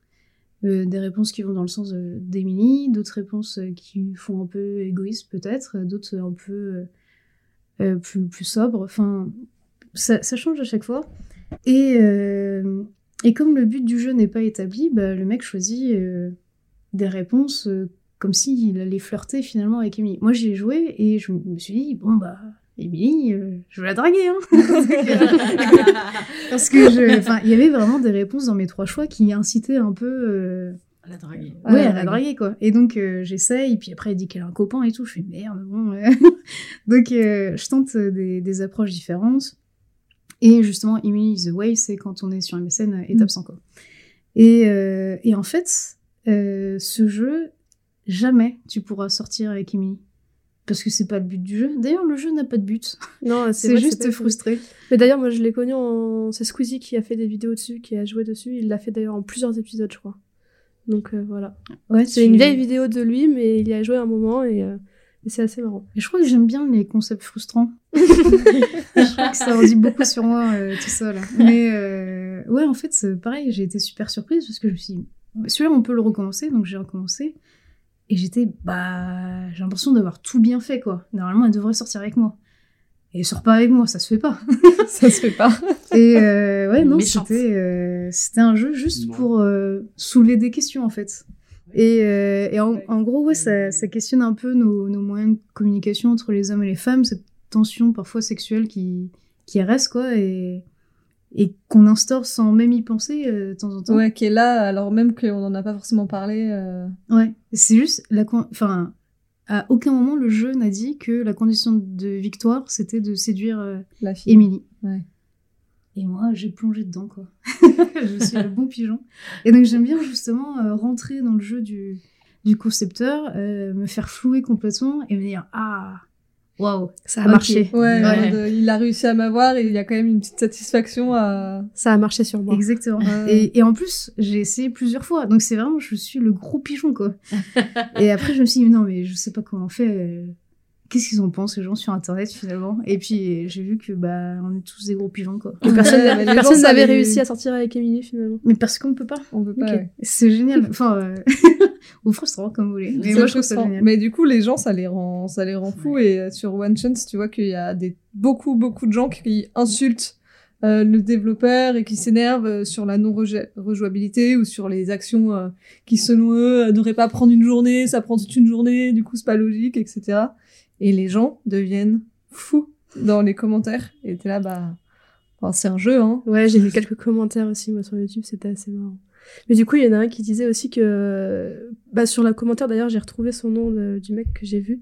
Euh, des réponses qui vont dans le sens d'Emily, d'autres réponses euh, qui font un peu égoïste peut-être, d'autres un peu euh, plus, plus sobres. Enfin, ça, change à chaque fois. Et, et comme le but du jeu n'est pas établi, bah, le mec choisit des réponses comme s'il allait flirter finalement avec Emily. Moi j'y ai joué et je me suis dit, bon bah Émilie, euh, je veux la draguer, hein Parce que je, enfin, il y avait vraiment des réponses dans mes trois choix qui incitaient un peu. Euh... À la draguer. Ouais, à la draguer, quoi. Et donc, euh, j'essaye, puis après, elle dit qu'elle a un copain et tout. Je fais merde, bon. donc, euh, je tente des, des, approches différentes. Et justement, Emily the Way, c'est quand on est sur MSN, étape 100, mm. quoi. Et, et en fait, ce jeu, jamais tu pourras sortir avec Emily parce que c'est pas le but du jeu. D'ailleurs, le jeu n'a pas de but. Non, c'est juste frustré. Mais d'ailleurs, moi, je l'ai connu en. C'est Squeezie qui a fait des vidéos dessus, qui a joué dessus. Il l'a fait d'ailleurs en plusieurs épisodes, je crois. Donc euh, voilà. Ouais, c'est une vieille vidéo de lui, mais il y a joué un moment euh, et, c'est assez marrant. Et je crois que j'aime bien les concepts frustrants. je crois que ça en dit beaucoup sur moi, euh, tout ça là. Mais ouais, en fait, pareil, j'ai été super surprise parce que je me suis dit, celui-là, on peut le recommencer, donc j'ai recommencé. Et j'étais, bah, j'ai l'impression d'avoir tout bien fait, quoi. Normalement, elle devrait sortir avec moi. Et elle sort pas avec moi, ça se fait pas. ça se fait pas. Et euh, ouais, non, c'était, euh, c'était un jeu juste pour euh, soulever des questions, en fait. Et, euh, et en, en, gros, ouais, ça, ça questionne un peu nos, nos, moyens de communication entre les hommes et les femmes, cette tension parfois sexuelle qui, qui reste, quoi, et, et qu'on instaure sans même y penser euh, de temps en temps. Ouais, qui est là, alors même qu'on n'en a pas forcément parlé. euh, Ouais, c'est juste la enfin à aucun moment le jeu n'a dit que la condition de victoire c'était de séduire euh, la fille. Émilie. Ouais. Et moi j'ai plongé dedans quoi. je suis le bon pigeon. Et donc j'aime bien justement euh, rentrer dans le jeu du du concepteur, me faire flouer complètement et me dire ah waouh Ça a marché. Ouais, il a réussi à m'avoir et il y a quand même une petite satisfaction à. Ça a marché sur moi. Exactement. Ouais. Et, et en plus, j'ai essayé plusieurs fois. Donc c'est vraiment, je suis le gros pigeon, quoi. et après, je me suis dit, non, mais je sais pas comment on fait. Qu'est-ce qu'ils en pensent, les gens, sur Internet, finalement? Et puis, j'ai vu que, bah, on est tous des gros pigeons, quoi. Et personne n'avait réussi à sortir avec Emily finalement. Mais parce qu'on peut pas. On peut pas. Ouais. C'est génial. Enfin, euh... ou frustrant, comme vous voulez. Mais moi, je trouve ça génial. Mais du coup, les gens, ça les rend, ça les rend fous. Et euh, sur One Chance, tu vois qu'il y a des, beaucoup, beaucoup de gens qui insultent euh, le développeur et qui s'énervent euh, sur la non-rejouabilité ou sur les actions euh, qui, selon eux, euh, n'auraient pas prendre une journée, ça prend toute une journée, du coup, c'est pas logique, etc. Et les gens deviennent fous dans les commentaires. Et t'es là, bah, c'est un jeu, hein. Ouais, j'ai vu quelques commentaires aussi moi sur YouTube, c'était assez marrant. Mais du coup, il y en a un qui disait aussi que, bah, sur le commentaire d'ailleurs, j'ai retrouvé son nom du mec que j'ai vu.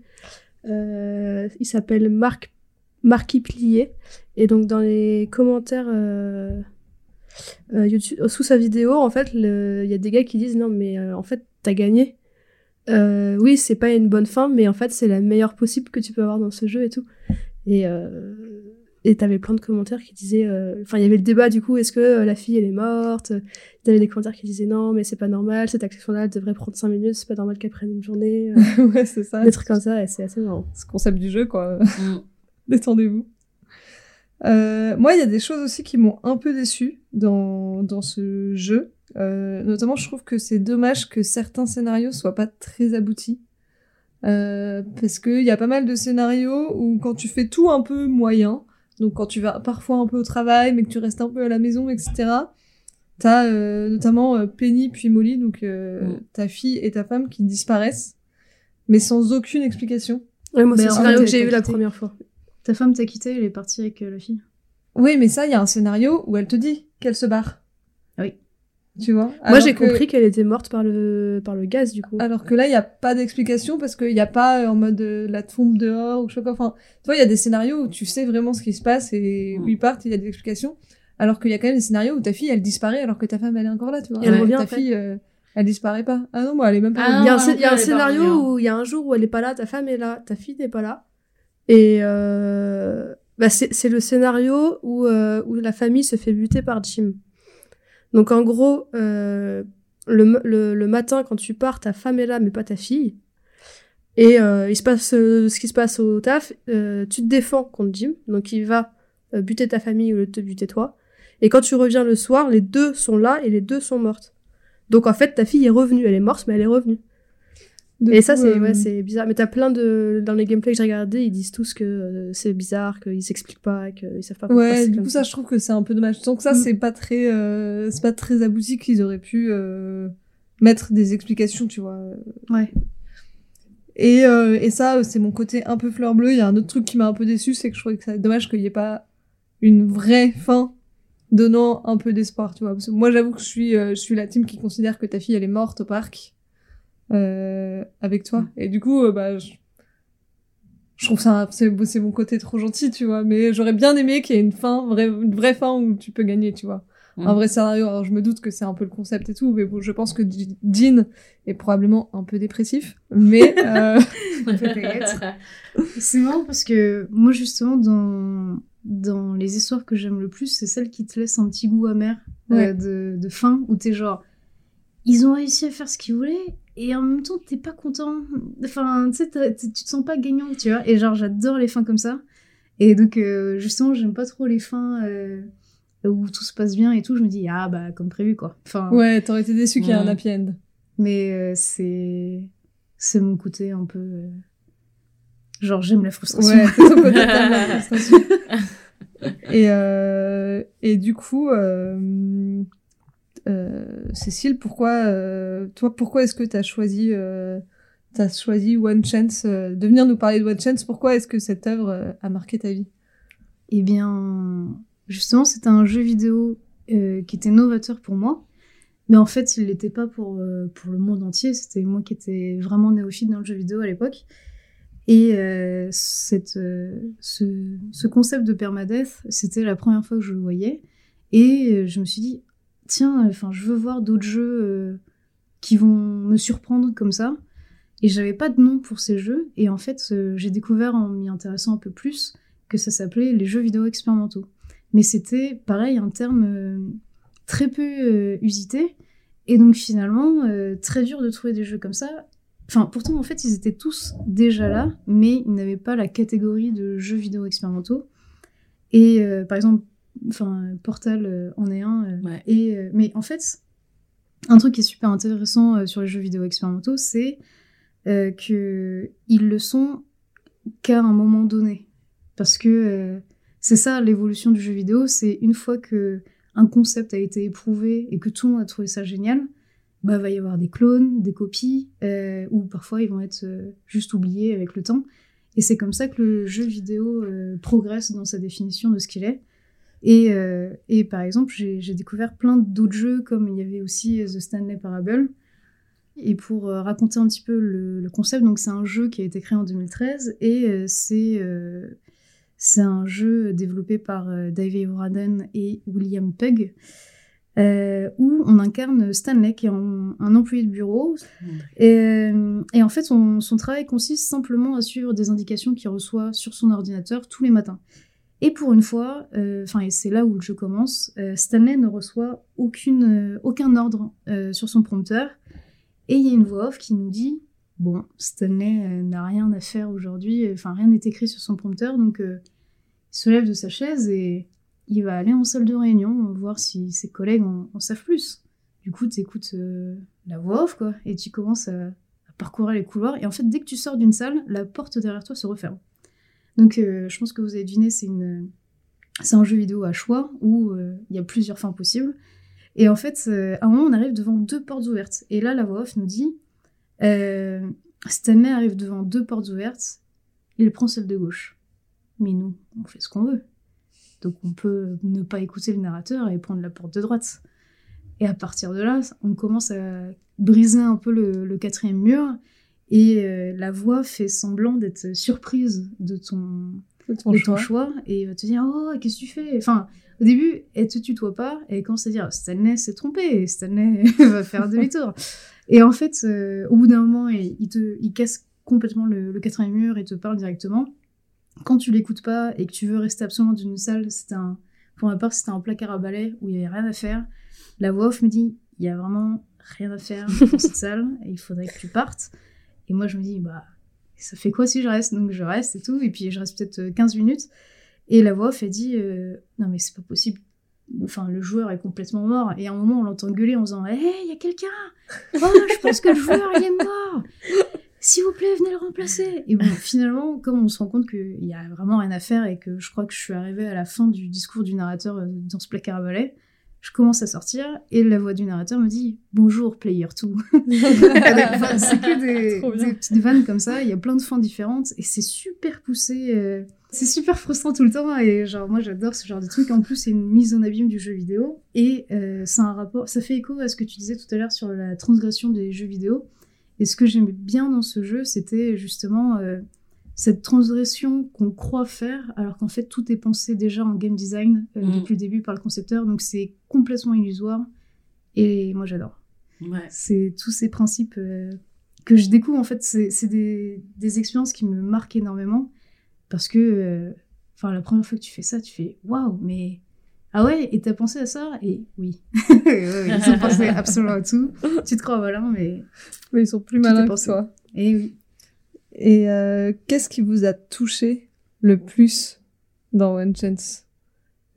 Euh, il s'appelle Marc Marquis Plié. Et donc dans les commentaires euh, euh, YouTube, sous sa vidéo, en fait, il y a des gars qui disent non mais en fait t'as gagné. Euh, oui, c'est pas une bonne fin, mais en fait c'est la meilleure possible que tu peux avoir dans ce jeu et tout. Et euh, et t'avais plein de commentaires qui disaient, euh, enfin il y avait le débat du coup, est-ce que euh, la fille elle est morte? T'avais des commentaires qui disaient non mais c'est pas normal, cette action-là elle devrait prendre 5 minutes, c'est pas normal qu'elle prenne une journée, euh, ouais, c'est ça. des trucs comme ça et c'est assez marrant. ce concept du jeu, quoi. Mm. Détendez-vous. Euh, moi, il y a des choses aussi qui m'ont un peu déçue dans, dans ce jeu. Euh, notamment, je trouve que c'est dommage que certains scénarios soient pas très aboutis. Euh, parce qu'il y a pas mal de scénarios où quand tu fais tout un peu moyen, donc quand tu vas parfois un peu au travail, mais que tu restes un peu à la maison, etc., t'as euh, notamment euh, Penny puis Molly, donc euh, Mm. ta fille et ta femme qui disparaissent, mais sans aucune explication. Ouais, moi c'est le scénario que j'ai eu la première fois. Ta femme t'a quitté, elle est partie avec euh, la fille. Oui, mais ça, il y a un scénario où elle te dit qu'elle se barre. Oui. Tu vois Moi j'ai que- compris qu'elle était morte par le par le gaz du coup. Alors que là, il n'y a pas d'explication parce qu'il n'y a pas euh, en mode euh, la tombe dehors ou je sais pas quoi. Enfin, tu vois, il y a des scénarios où tu sais vraiment ce qui se passe et où ils partent, il y a des explications. Alors qu'il y a quand même des scénarios où ta fille, elle disparaît alors que ta femme, elle est encore là, tu vois. Et elle revient Ta après. fille, euh, elle disparaît pas. Ah non, moi, elle est même pas Ah, revenue. Il y a un, y a scénario où il y a un jour où elle est pas là, ta femme est là, ta fille n'est pas là. Et euh, bah c'est c'est le scénario où, euh, où la famille se fait buter par Jim. Donc en gros, euh, le, le, le matin quand tu pars, ta femme est là mais pas ta fille. Et euh, il se passe euh, ce qui se passe au taf, tu te défends contre Jim, donc il va buter ta famille lieu de te buter toi. Et quand tu reviens le soir, les deux sont là et les deux sont mortes. Donc en fait, ta fille est revenue, elle est morte mais elle est revenue. Et coup, ça, c'est euh, ouais, c'est bizarre. Mais t'as plein de. Dans les gameplays que j'ai regardés, ils disent tous que euh, c'est bizarre, qu'ils s'expliquent pas, qu'ils savent pas pourquoi Ouais, du coup, ça, je trouve que c'est un peu dommage. Donc ça, Mm. c'est pas très, euh, c'est pas très abouti qu'ils auraient pu euh, mettre des explications, tu vois. Ouais. Et, euh, et ça, euh, c'est mon côté un peu fleur bleue. Il y a un autre truc qui m'a un peu déçu, c'est que je trouvais que c'est dommage qu'il n'y ait pas une vraie fin donnant un peu d'espoir, tu vois. Parce que moi, j'avoue que je suis, euh, je suis la team qui considère que ta fille, elle est morte au parc euh, avec toi. Et du coup, euh, bah, je, je trouve ça, c'est mon côté trop gentil, tu vois. Mais j'aurais bien aimé qu'il y ait une fin, vraie, une vraie fin où tu peux gagner, tu vois. Mm. Un vrai scénario. Alors, je me doute que c'est un peu le concept et tout, mais bon, je pense que Dean est probablement un peu dépressif. Mais, euh, Peut-être. C'est marrant parce que moi, justement, dans, dans les histoires que j'aime le plus, c'est celles qui te laissent un petit goût amer euh, de, de fin, où t'es genre, ils ont réussi à faire ce qu'ils voulaient, et en même temps, t'es pas content. Enfin, tu sais, tu te sens pas gagnant, tu vois. Et genre, j'adore les fins comme ça. Et donc, euh, justement, j'aime pas trop les fins euh, où tout se passe bien et tout. Je me dis, ah bah, comme prévu, quoi. Enfin, ouais, t'aurais été déçu qu'il y ait un happy end. mais euh, c'est c'est mon côté un peu genre j'aime la frustration. Ouais, c'est ton côté t'aimes la frustration. Et, et du coup, Cécile, pourquoi, euh, toi, pourquoi est-ce que t'as choisi, euh, t'as choisi One Chance, euh, de venir nous parler de One Chance Pourquoi est-ce que cette œuvre euh, a marqué ta vie? Eh bien, justement, c'était un jeu vidéo euh, qui était novateur pour moi. Mais en fait, il l'était pas pour, euh, pour le monde entier. C'était moi qui étais vraiment néophyte dans le jeu vidéo à l'époque. Et euh, cette, euh, ce, ce concept de permadeath, c'était la première fois que je le voyais. Et euh, je me suis dit, tiens, enfin, je veux voir d'autres jeux euh, qui vont me surprendre comme ça. Et j'avais pas de nom pour ces jeux. Et en fait, euh, j'ai découvert en m'y intéressant un peu plus que ça s'appelait les jeux vidéo expérimentaux. Mais c'était pareil, un terme euh, très peu euh, usité. Et donc finalement, euh, très dur de trouver des jeux comme ça. Enfin, pourtant, en fait, ils étaient tous déjà là, mais ils n'avaient pas la catégorie de jeux vidéo expérimentaux. Et euh, par exemple, enfin, Portal euh, en est un. euh, Ouais. et, euh, mais en fait, un truc qui est super intéressant sur les jeux vidéo expérimentaux, c'est que ils le sont qu'à un moment donné. Parce que c'est ça l'évolution du jeu vidéo, c'est une fois que un concept a été éprouvé et que tout le monde a trouvé ça génial, bah va y avoir des clones, des copies, euh, ou parfois ils vont être euh, juste oubliés avec le temps. Et c'est comme ça que le jeu vidéo euh, progresse dans sa définition de ce qu'il est. Et, euh, et par exemple, j'ai découvert plein d'autres jeux, comme il y avait aussi The Stanley Parable. Et pour euh, raconter un petit peu le, concept, donc c'est un jeu qui a été créé en 2013 et euh, c'est euh, un jeu développé par euh, David Oraden et William euh, où on incarne Stanley, qui est un, employé de bureau. Et, euh, en fait, son travail consiste simplement à suivre des indications qu'il reçoit sur son ordinateur tous les matins. Et pour une fois, euh, enfin, et c'est là où le jeu commence, euh, Stanley ne reçoit aucune, euh, aucun ordre sur son prompteur. Et il y a une voix off qui nous dit Bon, Stanley n'a rien à faire aujourd'hui, enfin, rien n'est écrit sur son prompteur, donc il se lève de sa chaise et il va aller en salle de réunion, voir si ses collègues en, en savent plus. Du coup, tu écoutes la voix off, quoi, et tu commences à parcourir les couloirs. Et en fait, dès que tu sors d'une salle, la porte derrière toi se referme. Donc, euh, je pense que vous avez deviné, c'est c'est un jeu vidéo à choix où euh, il y a plusieurs fins possibles. Et en fait, euh, à un moment, on arrive devant deux portes ouvertes. Et là, la voix off nous dit euh, Stanley arrive devant deux portes ouvertes, il prend celle de gauche. Mais nous, on fait ce qu'on veut. Donc, on peut ne pas écouter le narrateur et prendre la porte de droite. Et à partir de là, on commence à briser un peu le quatrième mur. Et euh, la voix fait semblant d'être surprise de ton, C'est ton de choix. ton choix et va te dire oh qu'est-ce que tu fais? Enfin au début elle te tutoie pas et quand à dire Stanley s'est trompé Stanley va faire demi-tour. Et en fait euh, au bout d'un moment il, il te il casse complètement le, le quatrième mur et te parle directement. Quand tu l'écoutes pas et que tu veux rester absolument dans une salle c'est un pour ma part c'était un placard à balai où il y avait rien à faire. La voix off me dit il y a vraiment rien à faire dans cette salle et il faudrait que tu partes et moi je me dis bah ça fait quoi si je reste? Donc je reste et tout, et puis je reste peut-être euh, 15 minutes. Et la voix off, elle dit euh, Non, mais c'est pas possible. Enfin, le joueur est complètement mort. Et à un moment, on l'entend gueuler en disant Hé, il y a quelqu'un? Oh, je pense que le joueur, il est mort S'il vous plaît, venez le remplacer Et bon, finalement, comme on se rend compte qu'il y a vraiment rien à faire et que je crois que je suis arrivée à la fin du discours du narrateur euh, dans ce placard à balai, je commence à sortir et la voix du narrateur me dit Bonjour, player 2. Enfin, c'est que des, des petites vannes comme ça. Il y a plein de fins différentes et c'est super poussé. euh, c'est super frustrant tout le temps et genre moi j'adore ce genre de truc. En plus c'est une mise en abîme du jeu vidéo et euh, c'est un rapport. Ça fait écho à ce que tu disais tout à l'heure sur la transgression des jeux vidéo. Et ce que j'aimais bien dans ce jeu, c'était justement euh, cette transgression qu'on croit faire, alors qu'en fait tout est pensé déjà en game design euh, Mm. depuis le début par le concepteur. Donc c'est complètement illusoire et moi j'adore Ouais. c'est tous ces principes euh, que je découvre en fait c'est des, des expériences qui me marquent énormément parce que euh, enfin la première fois que tu fais ça tu fais waouh mais ah ouais et t'as pensé à ça? Et oui ils ont pensé absolument à tout tu te crois voilà mais Mais ils sont plus malins que toi. et oui Et euh, qu'est-ce qui vous a touché le plus dans One Chance?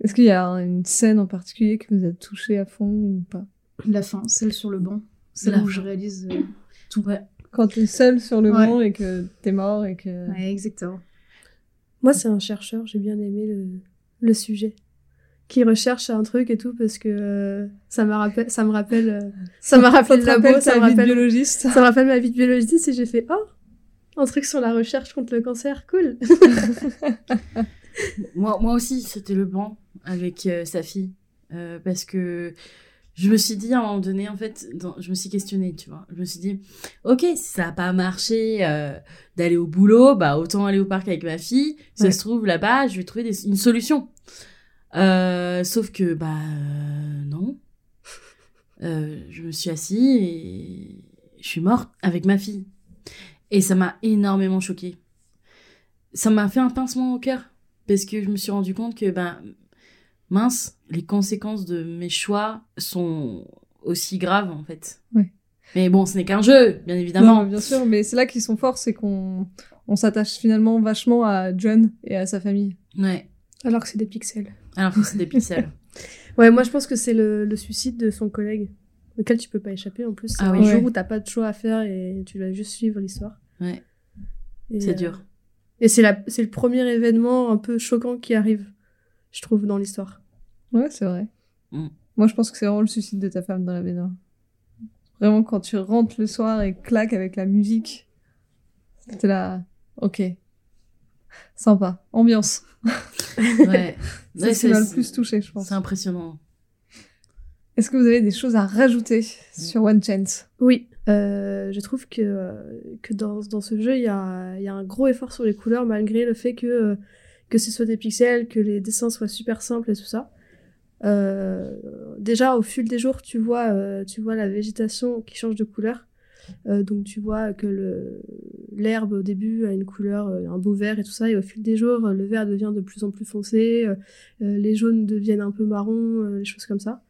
Est-ce qu'il y a une scène en particulier qui vous a touché à fond ou pas? La fin celle sur le banc c'est La là où fin. je réalise euh, tout Ouais. Quand t'es seul sur le Ouais. banc et que t'es mort et que... ouais exactement Moi, c'est un chercheur, j'ai bien aimé le, le sujet. Qui recherche un truc et tout parce que euh, ça, me rappelle, ça me rappelle. euh, ça m'a rappelé le rappelle labo, ça me rappelle, biologiste ça me rappelle ma vie de biologiste et j'ai fait Oh, un truc sur la recherche contre le cancer, cool. moi, moi aussi, c'était le banc avec euh, sa fille. Euh, parce que je me suis dit à un moment donné, en fait, dans- je me suis questionnée, tu vois. Je me suis dit, ok, si ça n'a pas marché euh, d'aller au boulot, bah autant aller au parc avec ma fille. Si Ouais. ça se trouve là-bas, je vais trouver des- une solution. Euh, sauf que, bah euh, non. Euh, je me suis assise et je suis morte avec ma fille. Et ça m'a énormément choquée. Ça m'a fait un pincement au cœur parce que je me suis rendu compte que ben mince, les conséquences de mes choix sont aussi graves en fait. Ouais. Mais bon, ce n'est qu'un jeu, bien évidemment. Non, bien sûr, mais c'est là qu'ils sont forts, c'est qu'on on s'attache finalement vachement à John et à sa famille. Ouais. Alors que c'est des pixels. Alors que c'est des pixels. Ouais, moi je pense que c'est le, le suicide de son collègue, auquel tu peux pas échapper en plus. C'est Ah un jour où t'as pas de choix à faire et tu dois juste suivre l'histoire. Ouais. C'est euh, dur. Et c'est la- c'est le premier événement un peu choquant qui arrive, je trouve, dans l'histoire. Ouais, c'est vrai. Mm. Moi, je pense que c'est vraiment le suicide de ta femme dans la baignoire. Vraiment, quand tu rentres le soir et claques avec la musique, c'était là, ok. Sympa. Ambiance. Ouais. C'est Ouais, ce qui m'a le plus touché, je pense. C'est impressionnant. Est-ce que vous avez des choses à rajouter sur One Chance? Oui, euh, je trouve que, euh, que dans, dans ce jeu, il y a, il y a un gros effort sur les couleurs, malgré le fait que, euh, que ce soit des pixels, que les dessins soient super simples et tout ça. Euh, déjà, au fil des jours, tu vois, euh, tu vois la végétation qui change de couleur. Euh, donc tu vois que le- l'herbe au début a une couleur, un beau vert et tout ça, et au fil des jours, le vert devient de plus en plus foncé, les jaunes deviennent un peu marrons, euh, les choses comme ça.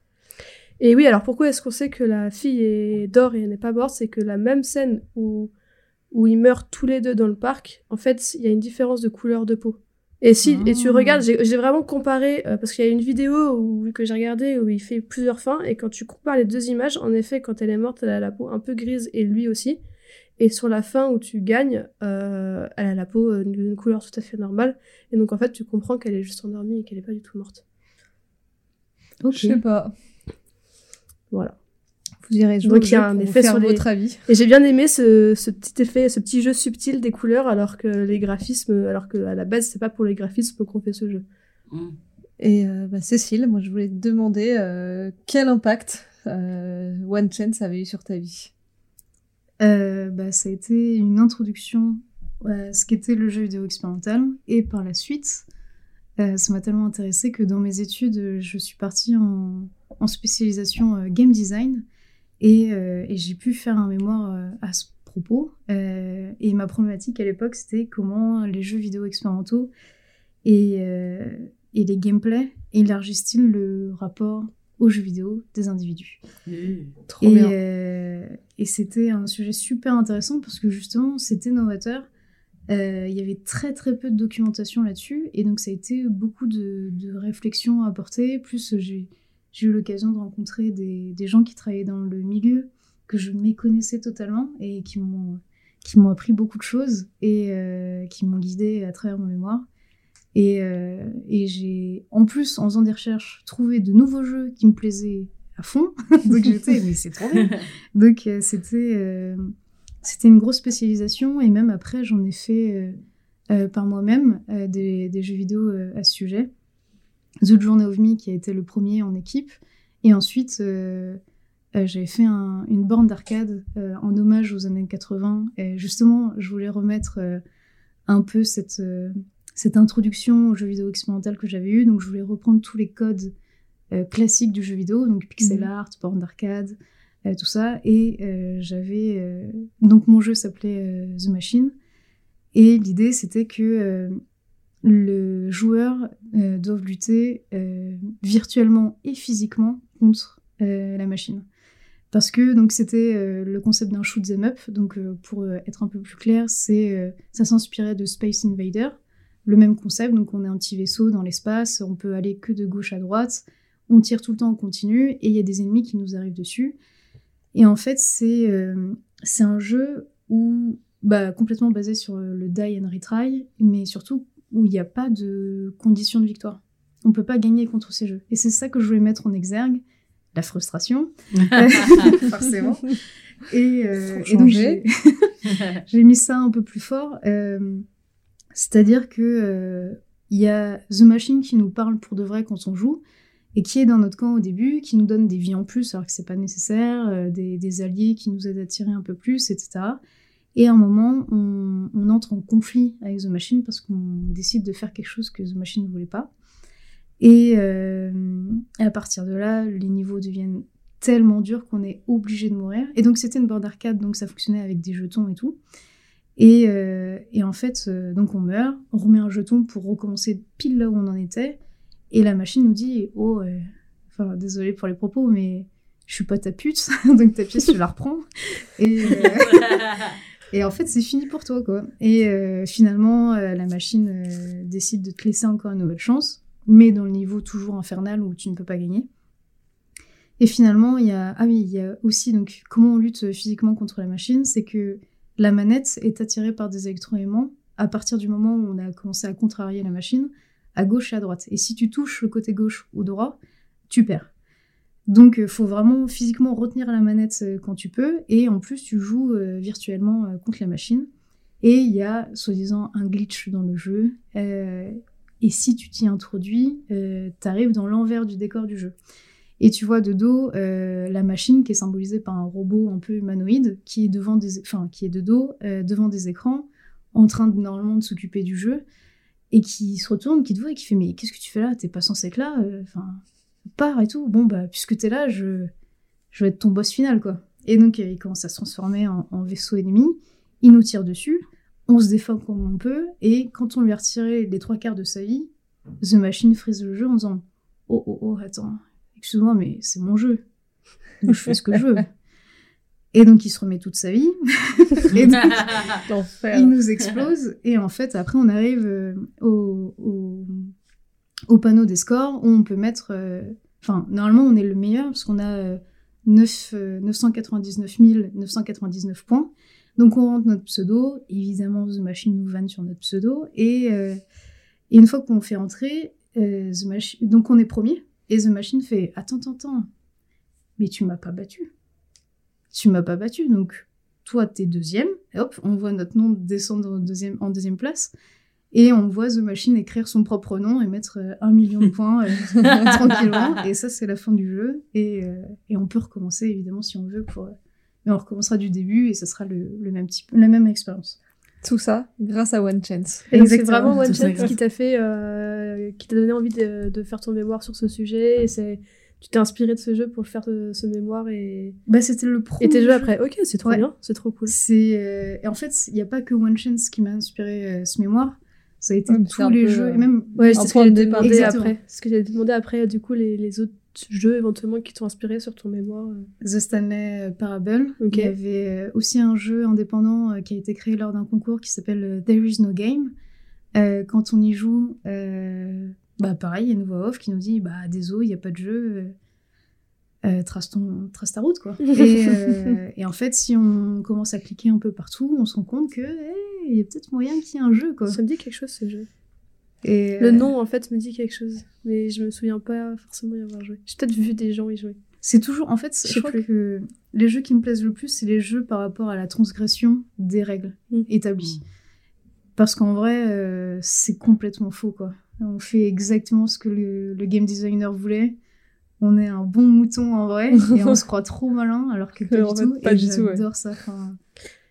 Et oui, alors pourquoi est-ce qu'on sait que la fille est d'or et elle n'est pas morte? C'est que la même scène où, où ils meurent tous les deux dans le parc, en fait, il y a une différence de couleur de peau. Et si et tu Ah. regardes, j'ai vraiment comparé euh, parce qu'il y a une vidéo où, que j'ai regardée où il fait plusieurs fins et quand tu compares les deux images, en effet, quand elle est morte, elle a la peau un peu grise et lui aussi. Et sur la fin où tu gagnes, euh, elle a la peau euh, d'une couleur tout à fait normale. Et donc en fait, tu comprends qu'elle est juste endormie et qu'elle est pas du tout morte. Ok. Je sais pas. Voilà. Vous irez jouer Donc, il y a un effet faire sur les- votre avis. Et j'ai bien aimé ce, ce petit effet, ce petit jeu subtil des couleurs, alors que les graphismes, alors que à la base c'est pas pour les graphismes qu'on fait ce jeu. Mm. Et euh, bah, Cécile, moi je voulais te demander euh, quel impact euh, One Chance avait eu sur ta vie? Euh, bah, ça a été une introduction à ce qu'était le jeu vidéo expérimental. Et par la suite, euh, ça m'a tellement intéressé que dans mes études, je suis partie en, en spécialisation euh, game design. Et, euh, et j'ai pu faire un mémoire euh, à ce propos. Et ma problématique à l'époque, c'était comment les jeux vidéo expérimentaux et, et les gameplays élargissent-ils le rapport aux jeux vidéo des individus. Trop Et, bien. euh, et c'était un sujet super intéressant parce que justement, c'était novateur. Euh, il y avait très très peu de documentation là-dessus et donc ça a été beaucoup de, de réflexions à apporter. Plus j'ai j'ai eu l'occasion de rencontrer des, des gens qui travaillaient dans le milieu que je méconnaissais totalement et qui m'ont qui m'ont appris beaucoup de choses et euh, qui m'ont guidé à travers mon mémoire. Et, euh, et j'ai, en plus, en faisant des recherches, trouvé de nouveaux jeux qui me plaisaient à fond. Donc j'étais, mais c'est trop bien. Donc euh, c'était, c'était une grosse spécialisation et même après, j'en ai fait par moi-même des, des jeux vidéo à ce sujet. The Journey of Me qui a été le premier en équipe. Et ensuite, euh, euh, j'avais fait un- une borne d'arcade euh, en hommage aux années 80. Et justement, je voulais remettre un peu cette, cette introduction au jeu vidéo expérimental que j'avais eu. Donc, je voulais reprendre tous les codes classiques du jeu vidéo, donc pixel Mhm. art, borne d'arcade, tout ça. Et j'avais. donc, mon jeu s'appelait The Machine. Et l'idée, c'était que le joueur euh, doit lutter euh, virtuellement et physiquement contre euh, la machine. Parce que donc c'était le concept d'un shoot 'em up. Donc pour être un peu plus clair, c'est ça s'inspirait de Space Invader, le même concept. Donc on est un petit vaisseau dans l'espace, on peut aller que de gauche à droite, on tire tout le temps en continu et il y a des ennemis qui nous arrivent dessus. Et en fait c'est c'est un jeu où bah, complètement basé sur le die and retry, mais surtout où il n'y a pas de condition de victoire. On peut pas gagner contre ces jeux. Et c'est ça que je voulais mettre en exergue, la frustration, forcément. Et, euh, et donc j'ai mis ça un peu plus fort. euh, C'est-à-dire que euh, il y a The Machine qui nous parle pour de vrai quand on joue, et qui est dans notre camp au début, qui nous donne des vies en plus alors que c'est pas nécessaire, euh, des, des alliés qui nous aident à tirer un peu plus, etc. Et à un moment, on, entre en conflit avec The Machine parce qu'on décide de faire quelque chose que The Machine ne voulait pas. Et euh, à partir de là, les niveaux deviennent tellement durs qu'on est obligé de mourir. Et donc c'était une board arcade, donc ça fonctionnait avec des jetons et tout. Et, euh, en fait, euh, donc on meurt, on remet un jeton pour recommencer pile là où on en était. Et la machine nous dit Oh, enfin, désolé pour les propos, mais je suis pas ta pute, donc ta pièce, tu la reprends. et en fait, c'est fini pour toi, quoi. Et euh, finalement, euh, la machine euh, décide de te laisser encore une nouvelle chance, mais dans le niveau toujours infernal où tu ne peux pas gagner. Et finalement, il y a ah oui, il y a aussi donc comment on lutte physiquement contre la machine, c'est que la manette est attirée par des électroaimants à partir du moment où on a commencé à contrarier la machine à gauche et à droite. Et si tu touches le côté gauche ou droit, tu perds. Donc, il faut vraiment physiquement retenir la manette euh, quand tu peux, et en plus, tu joues euh, virtuellement euh, contre la machine. Et il y a, soi-disant, un glitch dans le jeu. euh, et si tu t'y introduis, euh, t'arrives dans l'envers du décor du jeu. Et tu vois de dos euh, la machine qui est symbolisée par un robot un peu humanoïde qui est devant des, enfin qui est de dos euh, devant des écrans, en train de normalement de s'occuper du jeu, et qui se retourne, qui te voit et qui fait mais qu'est-ce que tu fais là? T'es pas censé être là euh, pars et tout. Bon bah puisque t'es là, je je vais être ton boss final quoi. Et donc euh, il commence à se transformer en, en vaisseau ennemi. Il nous tire dessus. On se défend comme on peut, et quand on lui a retiré les trois quarts de sa vie, The Machine frise le jeu en disant Oh oh oh, attends, excuse-moi, mais c'est mon jeu. Donc je fais ce que je veux. Et donc il se remet toute sa vie. et donc, il nous explose. Et en fait, après, on arrive euh, au, au, au panneau des scores où on peut mettre. euh, Enfin, normalement, on est le meilleur parce qu'on a euh, 9, euh, 999 999 points. Donc, on rentre notre pseudo. Évidemment, The Machine nous vanne sur notre pseudo. Et, euh, une fois qu'on fait entrer, euh, The Machine. Donc, on est premier. Et The Machine fait Attends, attends, attends. Mais tu m'as pas battu. Tu m'as pas battu. Donc, toi, t'es deuxième. Et hop, on voit notre nom descendre en deuxième, en deuxième place. Et on voit The Machine écrire son propre nom et mettre euh, un million de points euh, tranquillement. Et ça, c'est la fin du jeu. Et, euh, et on peut recommencer, évidemment, si on veut. Pour... Mais on recommencera du début et ça sera le, le même type, la même expérience. Tout ça grâce à One Chance. Et c'est vraiment One Chance qui t'a fait, euh, qui t'a donné envie de, de faire ton mémoire sur ce sujet. Et c'est, tu t'es inspiré de ce jeu pour faire ce, ce mémoire et, Bah, c'était le premier. et tes jeux jeu. après. Ok, c'est trop Ouais. bien, c'est trop cool. C'est euh, et en fait, il n'y a pas que One Chance qui m'a inspiré euh, ce mémoire. Ça a été Ouais, tous les peu, jeux euh, et même Ouais, c'est ce que j'ai de demandé après. Ce que j'ai demandé après, du coup, les, les autres jeux éventuellement qui t'ont inspiré sur ton mémoire. euh. The Stanley Parable. Ok. Il y avait euh, aussi un jeu indépendant euh, qui a été créé lors d'un concours qui s'appelle euh, There Is No Game. Euh, quand on y joue, euh, bah pareil, il y a une voix off qui nous dit bah désolé, il n'y a pas de jeu. euh, euh, trace, ton, trace ta route quoi. et, euh, et en fait, si on commence à cliquer un peu partout, on se rend compte que hey, il y a peut-être moyen qu'il y ait un jeu quoi. Ça me dit quelque chose ce jeu. Et, Le euh, nom en fait me dit quelque chose, mais je me souviens pas forcément y avoir joué. J'ai peut-être vu des gens y jouer. C'est toujours, en fait, Je crois plus. que les jeux qui me plaisent le plus, c'est les jeux par rapport à la transgression des règles Mm. établies. Parce qu'en vrai, euh, c'est complètement faux, quoi. On fait exactement ce que le, le game designer voulait. On est un bon mouton en vrai, et on se croit trop malin, alors que pas En du fait, tout. pas et du tout, ouais. ça.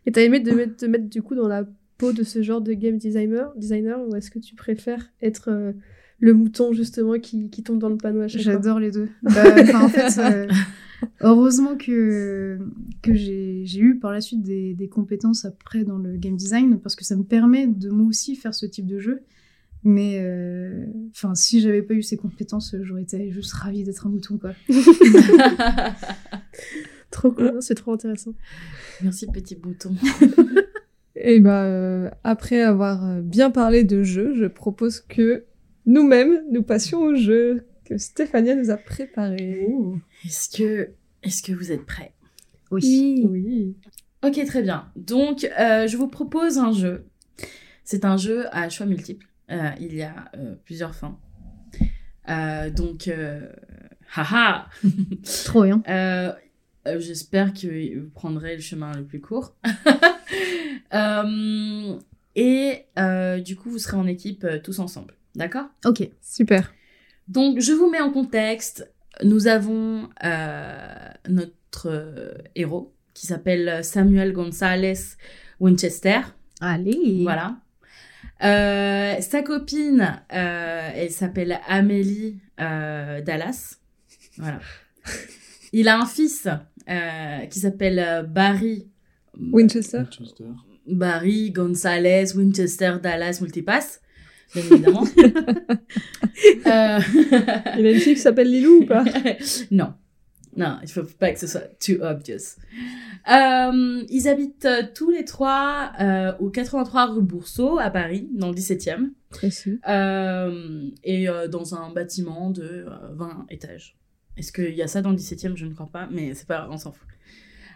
Et t'as aimé de mettre, te mettre du coup dans la peau de ce genre de game designer, designer ou est-ce que tu préfères être euh, le mouton justement qui, qui tombe dans le panneau à chaque fois? J'adore les deux. Bah, en fait, euh, heureusement que, que j'ai j'ai eu par la suite des, des compétences après dans le game design parce que ça me permet de moi aussi faire ce type de jeu. Mais euh, enfin, si j'avais pas eu ces compétences, j'aurais été juste ravie d'être un mouton, quoi. Trop cool, c'est trop intéressant. Merci petit bouton. Et bah, euh, après avoir euh, bien parlé de jeux, je propose que nous-mêmes, nous passions au jeu que Stéphania nous a préparé. Est-ce que, est-ce que vous êtes prêts? Oui. Ok, très bien. Donc, euh, je vous propose un jeu. C'est un jeu à choix multiples. Euh, il y a euh, plusieurs fins. Euh, donc, euh, haha Trop bien. Euh, J'espère que vous prendrez le chemin le plus court. Euh, et euh, du coup, vous serez en équipe tous ensemble. D'accord? Ok. Super. Donc, je vous mets en contexte. Nous avons notre héros qui s'appelle Samuel Gonzalez Winchester. Allez. Voilà. Euh, sa copine, euh, elle s'appelle Amélie euh, Dallas. Voilà. Il a un fils euh, qui s'appelle euh, Barry. Winchester. Barry Gonzalez Winchester Dallas Multipass. Bien évidemment. Euh, Il a une fille qui s'appelle Lilou ou pas? Non. Non, il faut pas que ce soit too obvious. Euh, ils habitent euh, tous les trois euh, au 83 rue Boursault à Paris, dans le 17e. Précis. Euh, et euh, dans un bâtiment de euh, 20 étages. Est-ce qu'il y a ça dans le 17e Je ne crois pas, mais c'est pas grave, on s'en fout.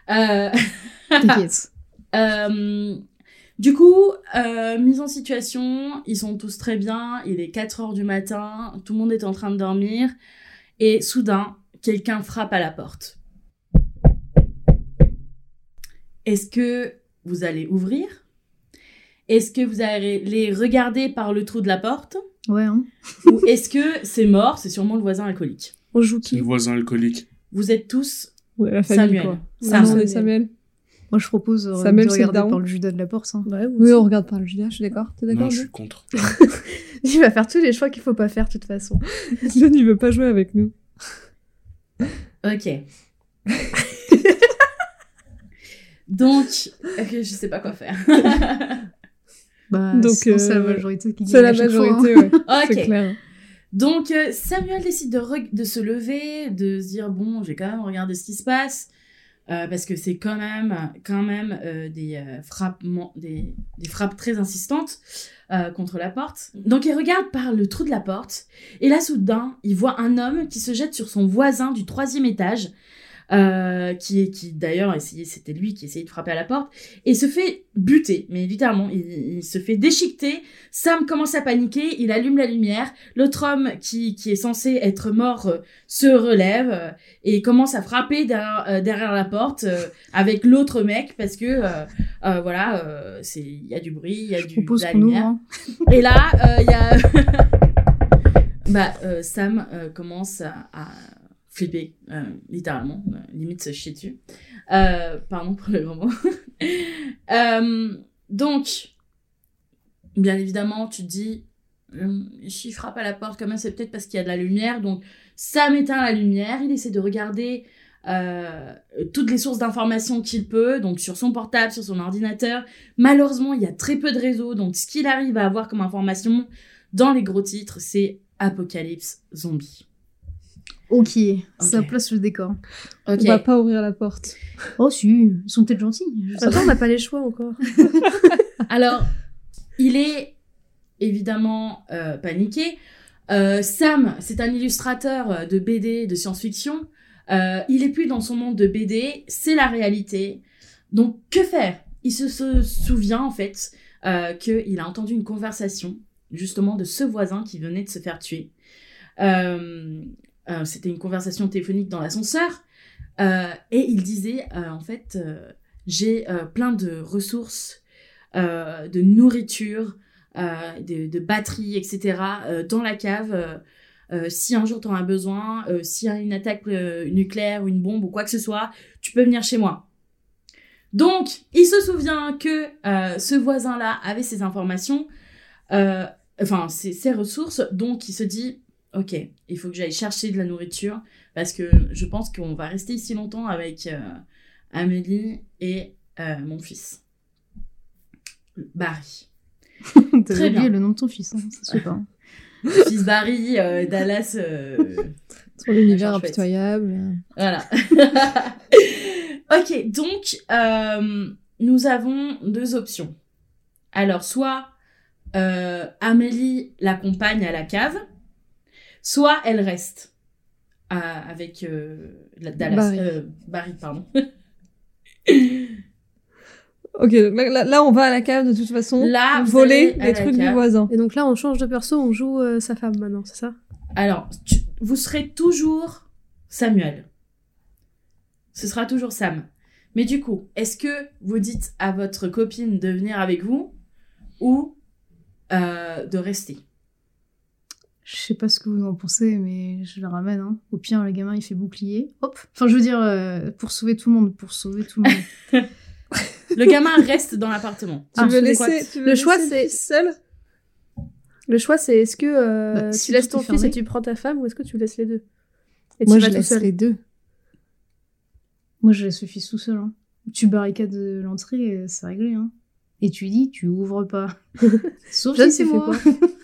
Euh, T'inquiète. euh, du coup, euh, mise en situation, ils sont tous très bien, il est 4 heures du matin, tout le monde est en train de dormir, et soudain, quelqu'un frappe à la porte. Est-ce que vous allez ouvrir? Est-ce que vous allez les regarder par le trou de la porte? Ouais, hein. Ou est-ce que c'est mort, c'est sûrement le voisin alcoolique On joue C'est qui le voisin alcoolique. Vous êtes tous Ouais, la famille, Samuel. quoi. Sam. Sam, Samuel. Moi, je propose euh, Samuel, de c'est regarder par le Judas de la porte. hein. Ouais, Oui, on regarde par le Julia, je suis d'accord. T'es d'accord Non, je suis contre. Il va faire tous les choix qu'il faut pas faire de toute façon. John, il veut pas jouer avec nous. Ok. Donc, ok, je sais pas quoi faire. Bah, Donc, c'est la euh, majorité qui gagne. C'est la chaque fois, hein. majorité, ouais. C'est ok. clair. Donc, euh, Samuel décide de, se lever, de se dire bon, je vais quand même regarder ce qui se passe. euh, parce que c'est quand même, quand même euh, des, des, frappes très insistantes contre la porte. Donc il regarde par le trou de la porte, et là soudain, il voit un homme qui se jette sur son voisin du troisième étage, euh, qui, qui d'ailleurs essayait, c'était lui qui essayait de frapper à la porte, et se fait buter, mais littéralement, il, il se fait déchiqueter. Sam commence à paniquer, il allume la lumière, l'autre homme qui, qui est censé être mort euh, se relève euh, et commence à frapper derrière, euh, derrière la porte avec l'autre mec parce que voilà, euh, c'est il y a du bruit, il y a Je du de la lumière. hein. Et là, il y a bah Sam commence à, à flipper euh, littéralement, euh, limite se chier dessus. Euh, pardon pour le grand mot. Donc, bien évidemment, tu te dis, s'il frappe à la porte, quand c'est peut-être parce qu'il y a de la lumière. Donc, Sam éteint la lumière, il essaie de regarder toutes les sources d'informations qu'il peut, donc sur son portable, sur son ordinateur. Malheureusement, il y a très peu de réseaux, donc ce qu'il arrive à avoir comme information dans les gros titres, c'est Apocalypse Zombie. Ok, ça place le décor. Ok. On va pas ouvrir la porte. Oh si, ils sont peut-être gentils. je sais Attends, on n'a pas les choix encore. Alors, il est évidemment euh, paniqué. Euh, Sam, c'est un illustrateur de BD, de science-fiction. Euh, il est plus dans son monde de BD, c'est la réalité. Donc, que faire? Il se, se souvient en fait euh, qu'il a entendu une conversation justement de ce voisin qui venait de se faire tuer. Euh, euh, C'était une conversation téléphonique dans l'ascenseur. Euh, et il disait, euh, en fait, j'ai plein de ressources de nourriture, de, de batteries, etc. dans la cave. si un jour tu en as besoin, s'il y a une attaque nucléaire ou une bombe ou quoi que ce soit, tu peux venir chez moi. Donc, il se souvient que ce voisin-là avait ces informations, enfin, ces ressources, donc il se dit, ok, il faut que j'aille chercher de la nourriture, parce que je pense qu'on va rester ici longtemps avec euh, Amélie et euh, mon fils. Barry. Très bien. le nom de ton fils, hein, ça se fait pas. hein. fils Barry, euh, Dallas. euh, Sur l'univers impitoyable. Voilà. ok, donc nous avons deux options. Alors, soit Amélie l'accompagne à la cave, soit elle reste avec euh, la- Dallas, Barry. euh, Barry, pardon. Ok, donc là, là- là, on va à la cave de toute façon. Là, voler les trucs du voisin. Et donc là, on change de perso, on joue euh, sa femme maintenant, c'est ça? Alors, tu- vous serez toujours Samuel. Ce sera toujours Sam. Mais du coup, est-ce que vous dites à votre copine de venir avec vous ou euh, de rester? Je sais pas ce que vous en pensez, mais je le ramène. Hein. Au pire, le gamin, il fait bouclier. Hop. Enfin, je veux dire, euh, pour sauver tout le monde, pour sauver tout le monde. Le gamin reste dans l'appartement. Tu Ah, veux quoi laisser, tu veux Le choix, laisser c'est- seul? Le choix, c'est est-ce que euh, Bah, tu laisses ton fils fermé. et tu prends ta femme ou est-ce que tu laisses les deux? Et Moi, tu je vas tout laisse seul les deux. Moi, je laisse le fils tout seul. Hein. Tu barricades euh, l'entrée, c'est réglé. Hein. Et tu dis, tu ouvres pas. Sauf si c'est tu fais moi.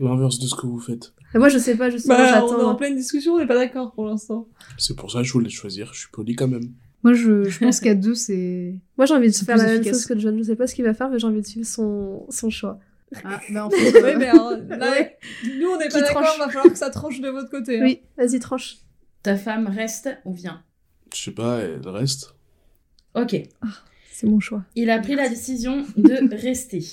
L'inverse de ce que vous faites. Et Moi, je sais pas, justement, Bah, on est j'attends. en pleine discussion, on n'est pas d'accord pour l'instant. C'est pour ça que je voulais choisir. Je suis poli quand même. Moi, je, je pense qu'à deux, c'est. Moi, j'ai envie de faire la même chose que John. Je sais pas ce qu'il va faire, mais j'ai envie de suivre son, son choix. Ah, bah en fait, Oui, mais là, Ouais. nous, on n'est pas d'accord, tranche va falloir que ça tranche de votre côté. hein. Oui, vas-y, tranche. Ta femme reste ou vient? Je sais pas, elle reste. Ok. C'est mon choix. Il a pris la décision de rester.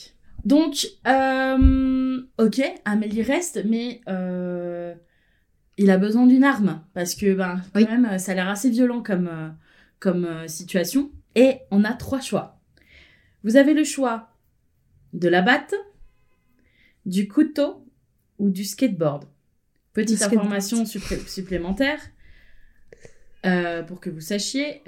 Donc, euh, ok, Amélie reste, mais euh, il a besoin d'une arme parce que, ben, quand Oui. même, ça a l'air assez violent comme, euh, comme euh, situation. Et on a trois choix. Vous avez le choix de la batte, du couteau ou du skateboard. Petite skateboard. information supplé- supplémentaire euh, pour que vous sachiez.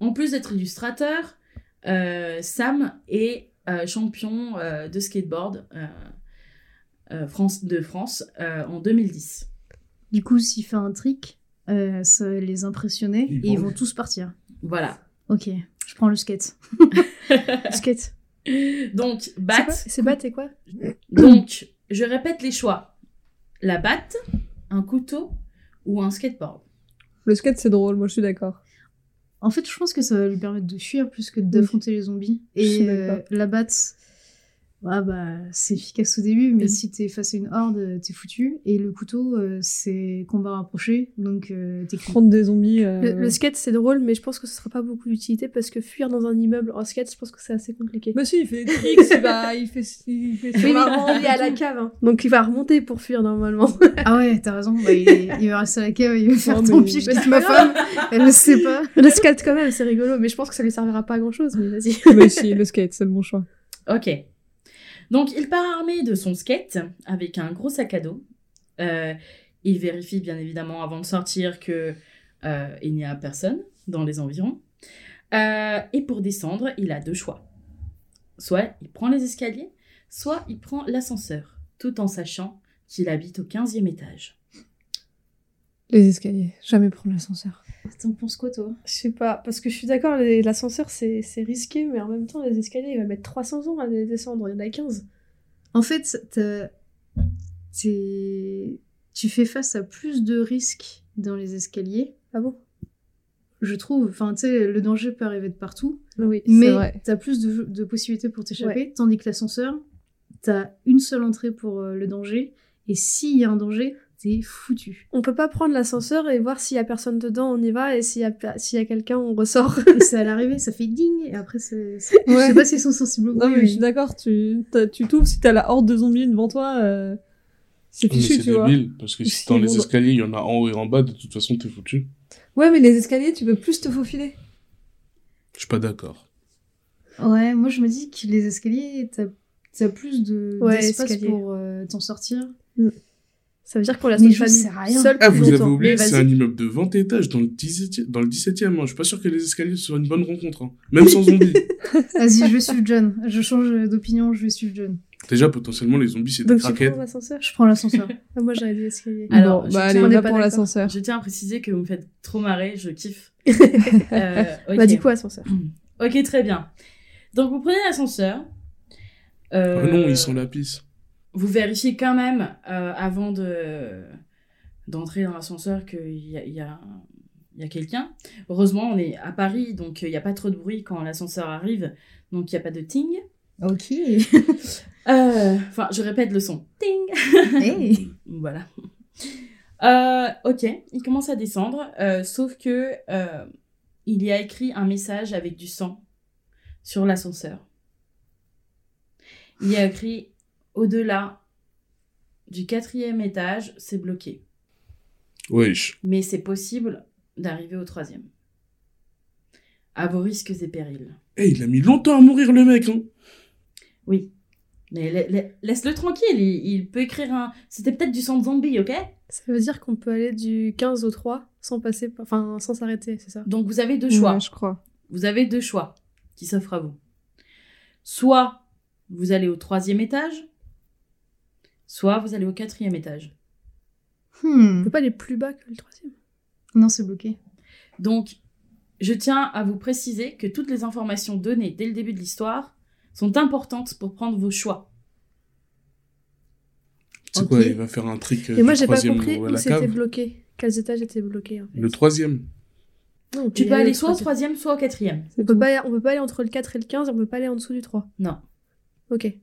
en plus d'être illustrateur, Sam est champion euh, de skateboard euh, euh, France, de France euh, en 2010. Du coup, s'il fait un trick, euh, ça va les impressionner Ils et ils vont- tous partir. Voilà. Ok, je prends le skate. Skate. Donc, batte. C'est batte et quoi Donc, je répète les choix. La batte, un couteau ou un skateboard? Le skate, c'est drôle, moi je suis d'accord. En fait, je pense que ça va lui permettre de fuir plus que d'affronter les zombies. Et euh, la batte, ouais, bah, c'est efficace au début, mais si t'es face à une horde, t'es foutu. Et le couteau, euh, c'est combat rapproché, donc euh, t'es. Prendre des zombies. euh, le, le skate, c'est drôle, mais je pense que ce sera pas beaucoup d'utilité parce que fuir dans un immeuble en skate, je pense que c'est assez compliqué. Bah si, il fait des tricks, il, va, il fait, il fait Oui, mais rampe il est à la cave, hein. donc il va remonter pour fuir normalement. Ah ouais, t'as raison, bah, il, est- il va rester à la cave, il va faire mais- tant pis, je mais ma femme, elle ne sait pas. le skate, quand même, c'est rigolo, mais je pense que ça lui servira pas à grand chose. Mais vas-y. Mais si, le skate, c'est le bon choix. Ok. Donc, il part armé de son skate avec un gros sac à dos. Euh, il vérifie bien évidemment avant de sortir que euh, il n'y a personne dans les environs. Euh, et pour descendre, il a deux choix. Soit il prend les escaliers, soit il prend l'ascenseur, tout en sachant qu'il habite au 15e étage. Les escaliers, jamais prendre l'ascenseur. T'en penses quoi, toi? Je sais pas, parce que je suis d'accord, l'ascenseur c'est risqué, mais en même temps, les escaliers, il va mettre 300 ans à les descendre, il y en a 15. En fait, tu fais face à plus de risques dans les escaliers, Ah bon? Je trouve. Enfin, tu sais, le danger peut arriver de partout, Oui, mais t'as plus de, de possibilités pour t'échapper, tandis que l'ascenseur, t'as une seule entrée pour euh, le danger, et s'il y a un danger, foutu. On peut pas prendre l'ascenseur et voir s'il y a personne dedans, on y va, et s'il y a, s'il y a quelqu'un, on ressort. Et c'est à l'arrivée, ça fait ding, et après, c'est... c'est- Je Ouais. sais pas s'ils sont sensibles au Non, mais je suis d'accord, tu t'as- tu t'ouvres si t'as la horde de zombies devant toi, euh, c'est Mais fichu, c'est tu vois. débile, parce que Ou si si dans les escaliers, il y en a en haut et en bas, de toute façon, t'es foutu. Ouais, mais les escaliers, tu peux plus te faufiler. Je suis pas d'accord. Ouais, moi je me dis que les escaliers, t'as as plus de Ouais, d'espace escalier. pour euh, t'en sortir. Ça veut dire qu'on notre je famille rien. seule Ah, vous avez oublié c'est un immeuble de 20 étages dans le 17e, dans le 17e. hein. Je suis pas sûr que les escaliers soient une bonne rencontre. hein. Même sans zombies. Vas-y, je vais suivre John. Je change d'opinion, je vais suivre John. Déjà, potentiellement, les zombies, c'est des Donc tu craquettes. prends l'ascenseur? Je prends l'ascenseur. Ah, Moi j'aurais dit escalier. Alors, bah allez, on va pas pour l'ascenseur. Je tiens à préciser que vous me faites trop marrer, je kiffe. Euh, ok. Bah du coup, ascenseur. Ok, très bien. Donc vous prenez l'ascenseur. Euh, Ah non, ils sont la pisse. Vous vérifiez quand même euh, avant de d'entrer dans l'ascenseur qu'il y a, y a, il y a quelqu'un. Heureusement, on est à Paris, donc euh, il n'y a pas trop de bruit quand l'ascenseur arrive, donc il n'y a pas de ting. Ok. Euh, Enfin, je répète le son. Ting Hey. Voilà. Euh, ok, il commence à descendre, sauf que il y a écrit un message avec du sang sur l'ascenseur. Il y a écrit au-delà du quatrième étage, c'est bloqué, Wesh. mais c'est possible d'arriver au troisième. À vos risques et périls. Eh, il a mis longtemps à mourir, le mec, hein. Oui. Mais la- la- laisse-le tranquille, il, il peut écrire un. C'était peut-être du sang de zombie, ok? Ça veut dire qu'on peut aller du 15 au 3 sans passer, par- enfin sans s'arrêter, c'est ça? Donc vous avez deux choix. Ouais, je crois. Vous avez deux choix qui s'offrent à vous. Soit vous allez au troisième étage, soit vous allez au quatrième étage. On Hmm. peut pas aller plus bas que le troisième. Non, c'est bloqué. Donc, je tiens à vous préciser que toutes les informations données dès le début de l'histoire sont importantes pour prendre vos choix. C'est quoi Il va faire un trick. euh, Et moi j'ai pas troisième compris où la c'était cave. bloqué. Quels étages étaient bloqués en fait. Le troisième. Non, on Tu peux aller soit au troisième. soit au quatrième. On peut, pas aller, on peut pas aller entre le 4 et le 15 et on peut pas aller en dessous du 3. Non. Ok.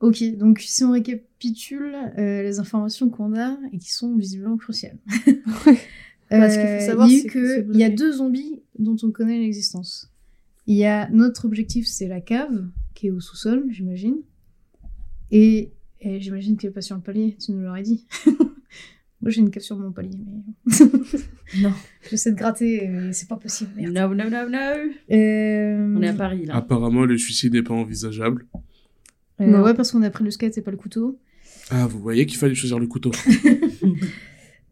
Ok, donc si on récapitule euh, les informations qu'on a et qui sont visiblement cruciales. Bah, ce qu'il faut Euh, savoir, c'est que que c'est il y a deux zombies dont on connaît l'existence. Il y a notre objectif, c'est la cave qui est au sous-sol, j'imagine. Et, et j'imagine qu'elle est pas sur le palier. Tu nous l'aurais dit. Moi, j'ai une cave sur mon palier, mais Non. j'essaie de gratter, mais c'est pas possible. Merde. No, no, no, no. Euh, On est à Paris, là. Apparemment, le suicide n'est pas envisageable. Euh, Non. ouais, parce qu'on a pris le skate et pas le couteau. Ah, vous voyez qu'il fallait choisir le couteau.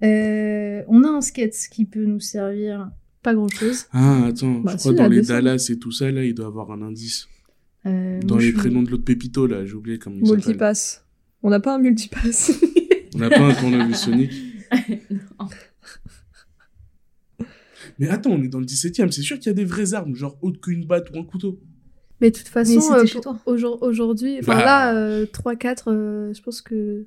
Euh, on a un skate qui peut nous servir. Pas grand chose. Ah, attends, Bah, je si, crois la dans les. Dallas et tout ça, là, il doit avoir un indice. euh, Dans les prénoms de l'autre Pépito, là, j'ai oublié comment il s'appelle. Multipass. On n'a pas un multipass. On n'a pas un tournevis Sonic. Non. Mais attends, on est dans le 17 e c'est sûr qu'il y a des vraies armes, genre autre qu'une batte ou un couteau. Mais de toute façon, euh, toi. aujourd- aujourd'hui, enfin Bah. là, 3-4, je pense que.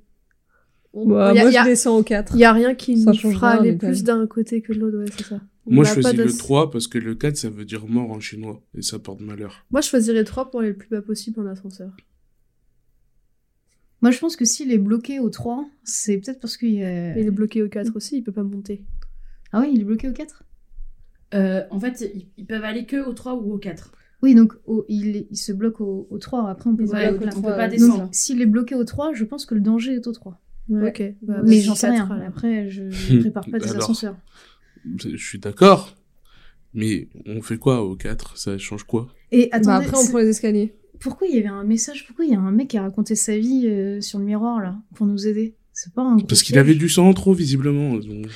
Bah, y a- moi, y a- je descends au 4. Il y a rien qui Ça nous fera aller plus d'un côté que de l'autre, ouais, c'est ça. On Moi, je choisis le d'ass- 3 parce que le 4, ça veut dire mort en chinois. Et ça porte malheur. Moi, je choisirais 3 pour aller le plus bas possible en ascenseur. Moi, je pense que s'il est bloqué au 3, c'est peut-être parce qu'il. Et il est bloqué au 4 aussi, il peut pas monter. Ah oui, il est bloqué au 4 Euh, en fait, ils, ils peuvent aller que au 3 ou au 4. Oui, donc au- il, il se bloque au, au 3. Après, on peut Ouais, pas on peut 4. pas descendre. s'il est bloqué au 3, je pense que le danger est au 3. Ok. bah, Mais j'en sais 4, rien. Après, je je prépare pas des Alors. ascenseurs. Je suis d'accord. Mais on fait quoi au 4 Ça change quoi? Et Bah, attendez, après, on prend les escaliers. pourquoi il y avait un message Pourquoi il y a un mec qui a raconté sa vie euh, sur le miroir, là, pour nous aider? C'est pas un Parce qu'il avait du sang en trop, visiblement. Donc,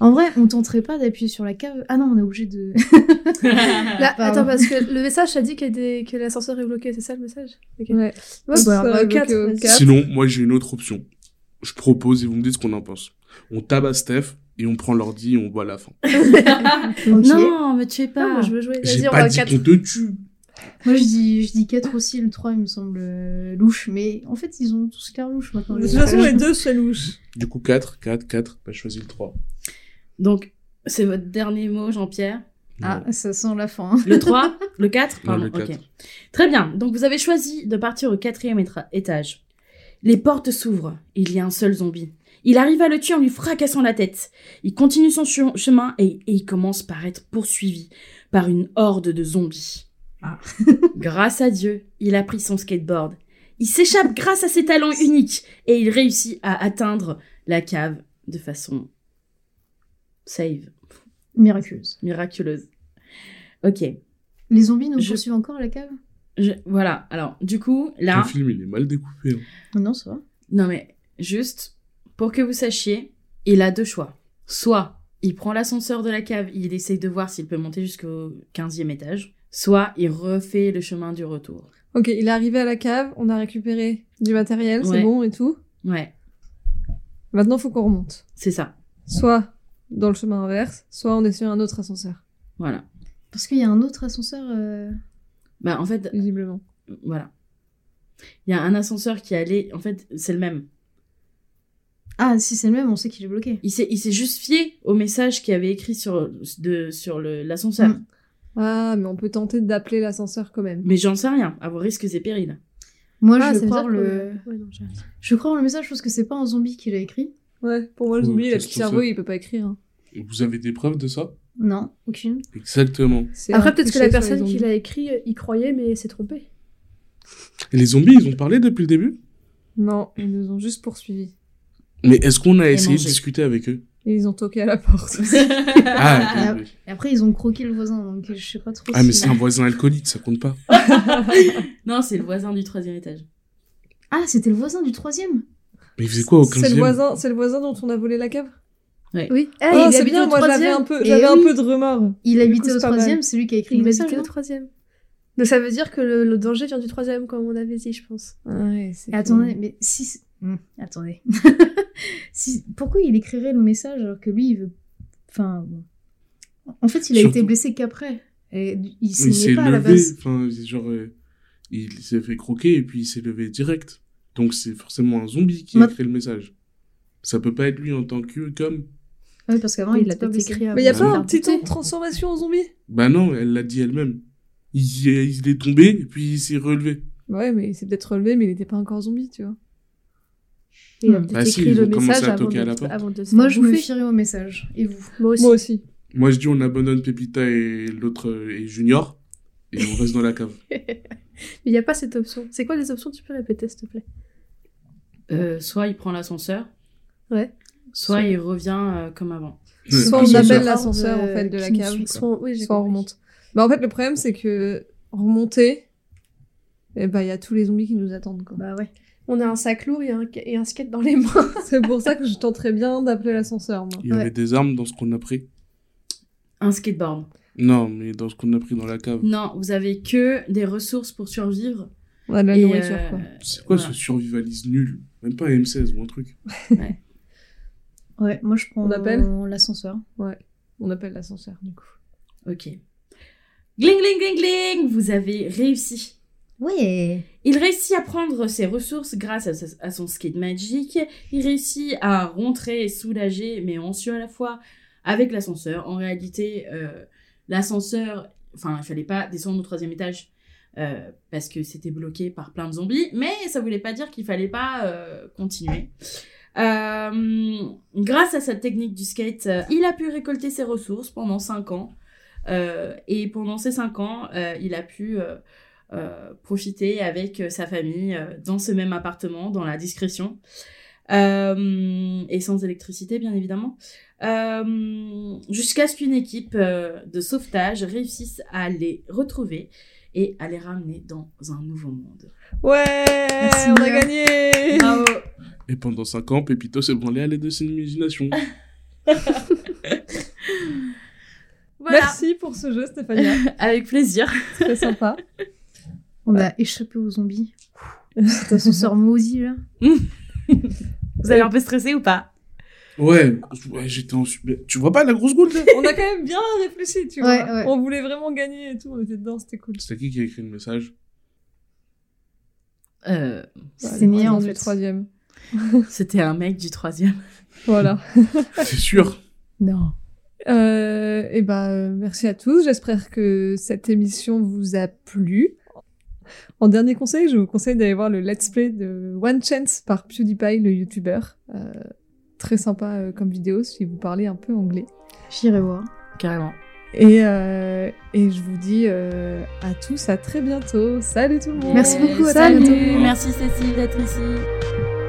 En vrai, on tenterait pas d'appuyer sur la cave. Ah non, on est obligé de. Là, attends, parce que le message a dit a des- que l'ascenseur est bloqué, c'est ça le message Ok. Ouais. Ouais, bah, bah, bloquer 4, au vas-y. quatre. Sinon, moi, j'ai une autre option. Je propose et vous me dites ce qu'on en pense. On tabasse Steph et on prend l'ordi et on voit la fin. Non, me tuez pas. moi, je veux jouer. J'ai Vas-y, on pas dit 4. qu'on te tue. Moi, je dis, je dis 4 aussi, le 3, il me semble euh, louche. Mais en fait, ils ont tous l'air louche maintenant. De toute façon, les deux, c'est louche. Du coup, 4, 4, 4. Bah, je choisis le 3. Donc, c'est votre dernier mot, Jean-Pierre. Ah, ça sent la fin. Le 3 Le 4 Non, Pardon, le ok. Très bien. Donc, vous avez choisi de partir au quatrième étage. Les portes s'ouvrent. Il y a un seul zombie. Il arrive à le tuer en lui fracassant la tête. Il continue son che- chemin et, et il commence par être poursuivi par une horde de zombies. Ah. grâce à Dieu, il a pris son skateboard. Il s'échappe grâce à ses talents uniques et il réussit à atteindre la cave de façon save, Miraculeuse. miraculeuse. Ok. Les zombies nous Je- poursuivent encore à la cave? Je- voilà. Alors, du coup, là, Le film, il est mal découpé. hein. Non, non, ça va. non mais juste pour que vous sachiez, il a deux choix. Soit il prend l'ascenseur de la cave, il essaye de voir s'il peut monter jusqu'au 15e étage, soit il refait le chemin du retour. Ok, il est arrivé à la cave, on a récupéré du matériel, Ouais. c'est bon et tout. Ouais, Maintenant, faut qu'on remonte. c'est ça. Soit dans le chemin inverse, soit on est sur un autre ascenseur, Voilà. Parce qu'il y a un autre ascenseur. euh, Bah en fait, visiblement. voilà. Il y a un ascenseur qui allait, en fait, c'est le même. Ah, si c'est le même, on sait qu'il est bloqué. Il s'est, il s'est juste fié au message qu'il avait écrit sur, de, sur le, l'ascenseur. Mm. Ah, mais on peut tenter d'appeler l'ascenseur quand même. Mais j'en sais rien, à vos risques et périls. Moi, Ah, je dire le. que- Ouais, non. Je crois le message parce que c'est pas un zombie qui l'a écrit. Ouais, pour moi, le zombie, il a plus de cerveau, il peut pas écrire. hein. Et Vous avez des preuves de ça? Non, aucune. Exactement. C'est Après, un peut-être que la sur les personne qui zombies. l'a écrit euh, y croyait, mais s'est trompée. Et les zombies, ils ont parlé depuis le début? Non, ils nous ont juste poursuivis. Mais est-ce qu'on a Et essayé de mangé. discuter avec eux? Et ils ont toqué à la porte. Ah, ok. Et après, ils ont croqué le voisin, donc je sais pas trop ah mais si- c'est un voisin alcoolique, ça compte pas. non, c'est le voisin du troisième étage. Ah, c'était le voisin du troisième? Mais il faisait quoi au C'est le 15 voisin, c'est le voisin dont on a volé la cave. Oui. Ah, il c'est habitait bien. au Moi, j'avais troisième. un peu, Et j'avais un oui, peu de remords. Il habitait coup, au troisième, c'est lui qui a écrit le Il message. habitait au non troisième. Donc ça veut dire que le, le danger vient du troisième, comme on avait dit, je pense. Ouais, attendez, mais si. Hmm, attendez. si... Pourquoi il écrirait le message alors que lui, il veut. Enfin. bon. En fait, il a Surtout- été blessé qu'après. Et il s'est levé, enfin, genre, euh, il s'est fait croquer et puis il s'est levé direct. Donc c'est forcément un zombie qui a écrit le message. Ça peut pas être lui en tant que comme. Ah oui, parce qu'avant, il il a pas peut-être écrit Mais y a Ah, pas non. un petit temps de transformation en zombie? Bah non, elle l'a dit elle-même. Il, il est tombé et puis il s'est relevé. Ouais, mais il s'est peut-être relevé, mais il était pas encore zombie, tu vois. Il a peut-être si, écrit le message à avant de, à la porte. avant de se Moi, je me fierais au message. Et vous? Moi aussi. Moi aussi. Moi je dis on abandonne Pepita et l'autre est Junior et on reste dans la cave. Mais il n'y a pas cette option. C'est quoi les options Tu peux répéter, s'il te plaît? Euh, soit il prend l'ascenseur, Ouais. soit Soit- il revient euh, comme avant. Soit on appelle l'ascenseur en fait de la cave, suit. soit, oui, on remonte. Bah en fait le problème c'est que remonter, et bah il y a tous les zombies qui nous attendent quoi. Bah ouais. On a un sac lourd et un, et un skate dans les mains. c'est pour ça que je tenterais bien d'appeler l'ascenseur moi. Il y Ouais. avait des armes dans ce qu'on a pris. Un skateboard. Non, mais dans ce qu'on a pris dans la cave. Non, vous avez que des ressources pour survivre. De la nourriture euh, quoi. C'est quoi voilà. ce survivalisme nul? Même pas un M16 ou un truc. Ouais, moi, je prends On appelle l'ascenseur. On appelle l'ascenseur du coup. Ok. Gling, gling, gling, gling Vous avez réussi. Ouais. Il réussit à prendre ses ressources grâce à, à son skate magique. Il réussit à rentrer soulagé mais anxieux à la fois avec l'ascenseur. En réalité, euh, l'ascenseur, enfin, il fallait pas descendre au troisième étage euh, parce que c'était bloqué par plein de zombies, mais ça voulait pas dire qu'il fallait pas euh, continuer. Euh, grâce à cette technique du skate, il a pu récolter ses ressources pendant 5 ans. Et pendant ces 5 ans, il a pu profiter avec sa famille dans ce même appartement, dans la discrétion. Euh, et sans électricité, bien évidemment. Euh, Jusqu'à ce qu'une équipe euh, de sauvetage réussisse à les retrouver et à les ramener dans un nouveau monde. Ouais, Merci, on a gagné. Bravo Et pendant 5 ans, Pépito s'est branlé à l'aide de son imagination. Voilà, Merci pour ce jeu Stéphania, avec plaisir. très sympa. On a échappé aux zombies. Cet ascenseur maudit, là. Vous avez un peu stressé ou pas? Ouais, ouais j'étais en... super- Tu vois pas la grosse là? On a quand même bien réfléchi, tu Ouais, vois. ouais. On voulait vraiment gagner et tout, on était dedans, c'était cool. C'était qui qui a écrit le message? Euh, C'était Ouais, Nia, en du fait. troisième. C'était un mec du troisième. Voilà. C'est sûr Non. Euh, et ben, euh, merci à tous. J'espère que cette émission vous a plu. En dernier conseil, je vous conseille d'aller voir le let's play de One Chance par PewDiePie, le youtubeur. Euh, très sympa euh, comme vidéo si vous parlez un peu anglais. J'irai voir. Carrément. Et, euh, et je vous dis euh, à tous à très bientôt. Salut tout le monde Merci beaucoup, à Salut, bientôt. merci Cécile d'être ici.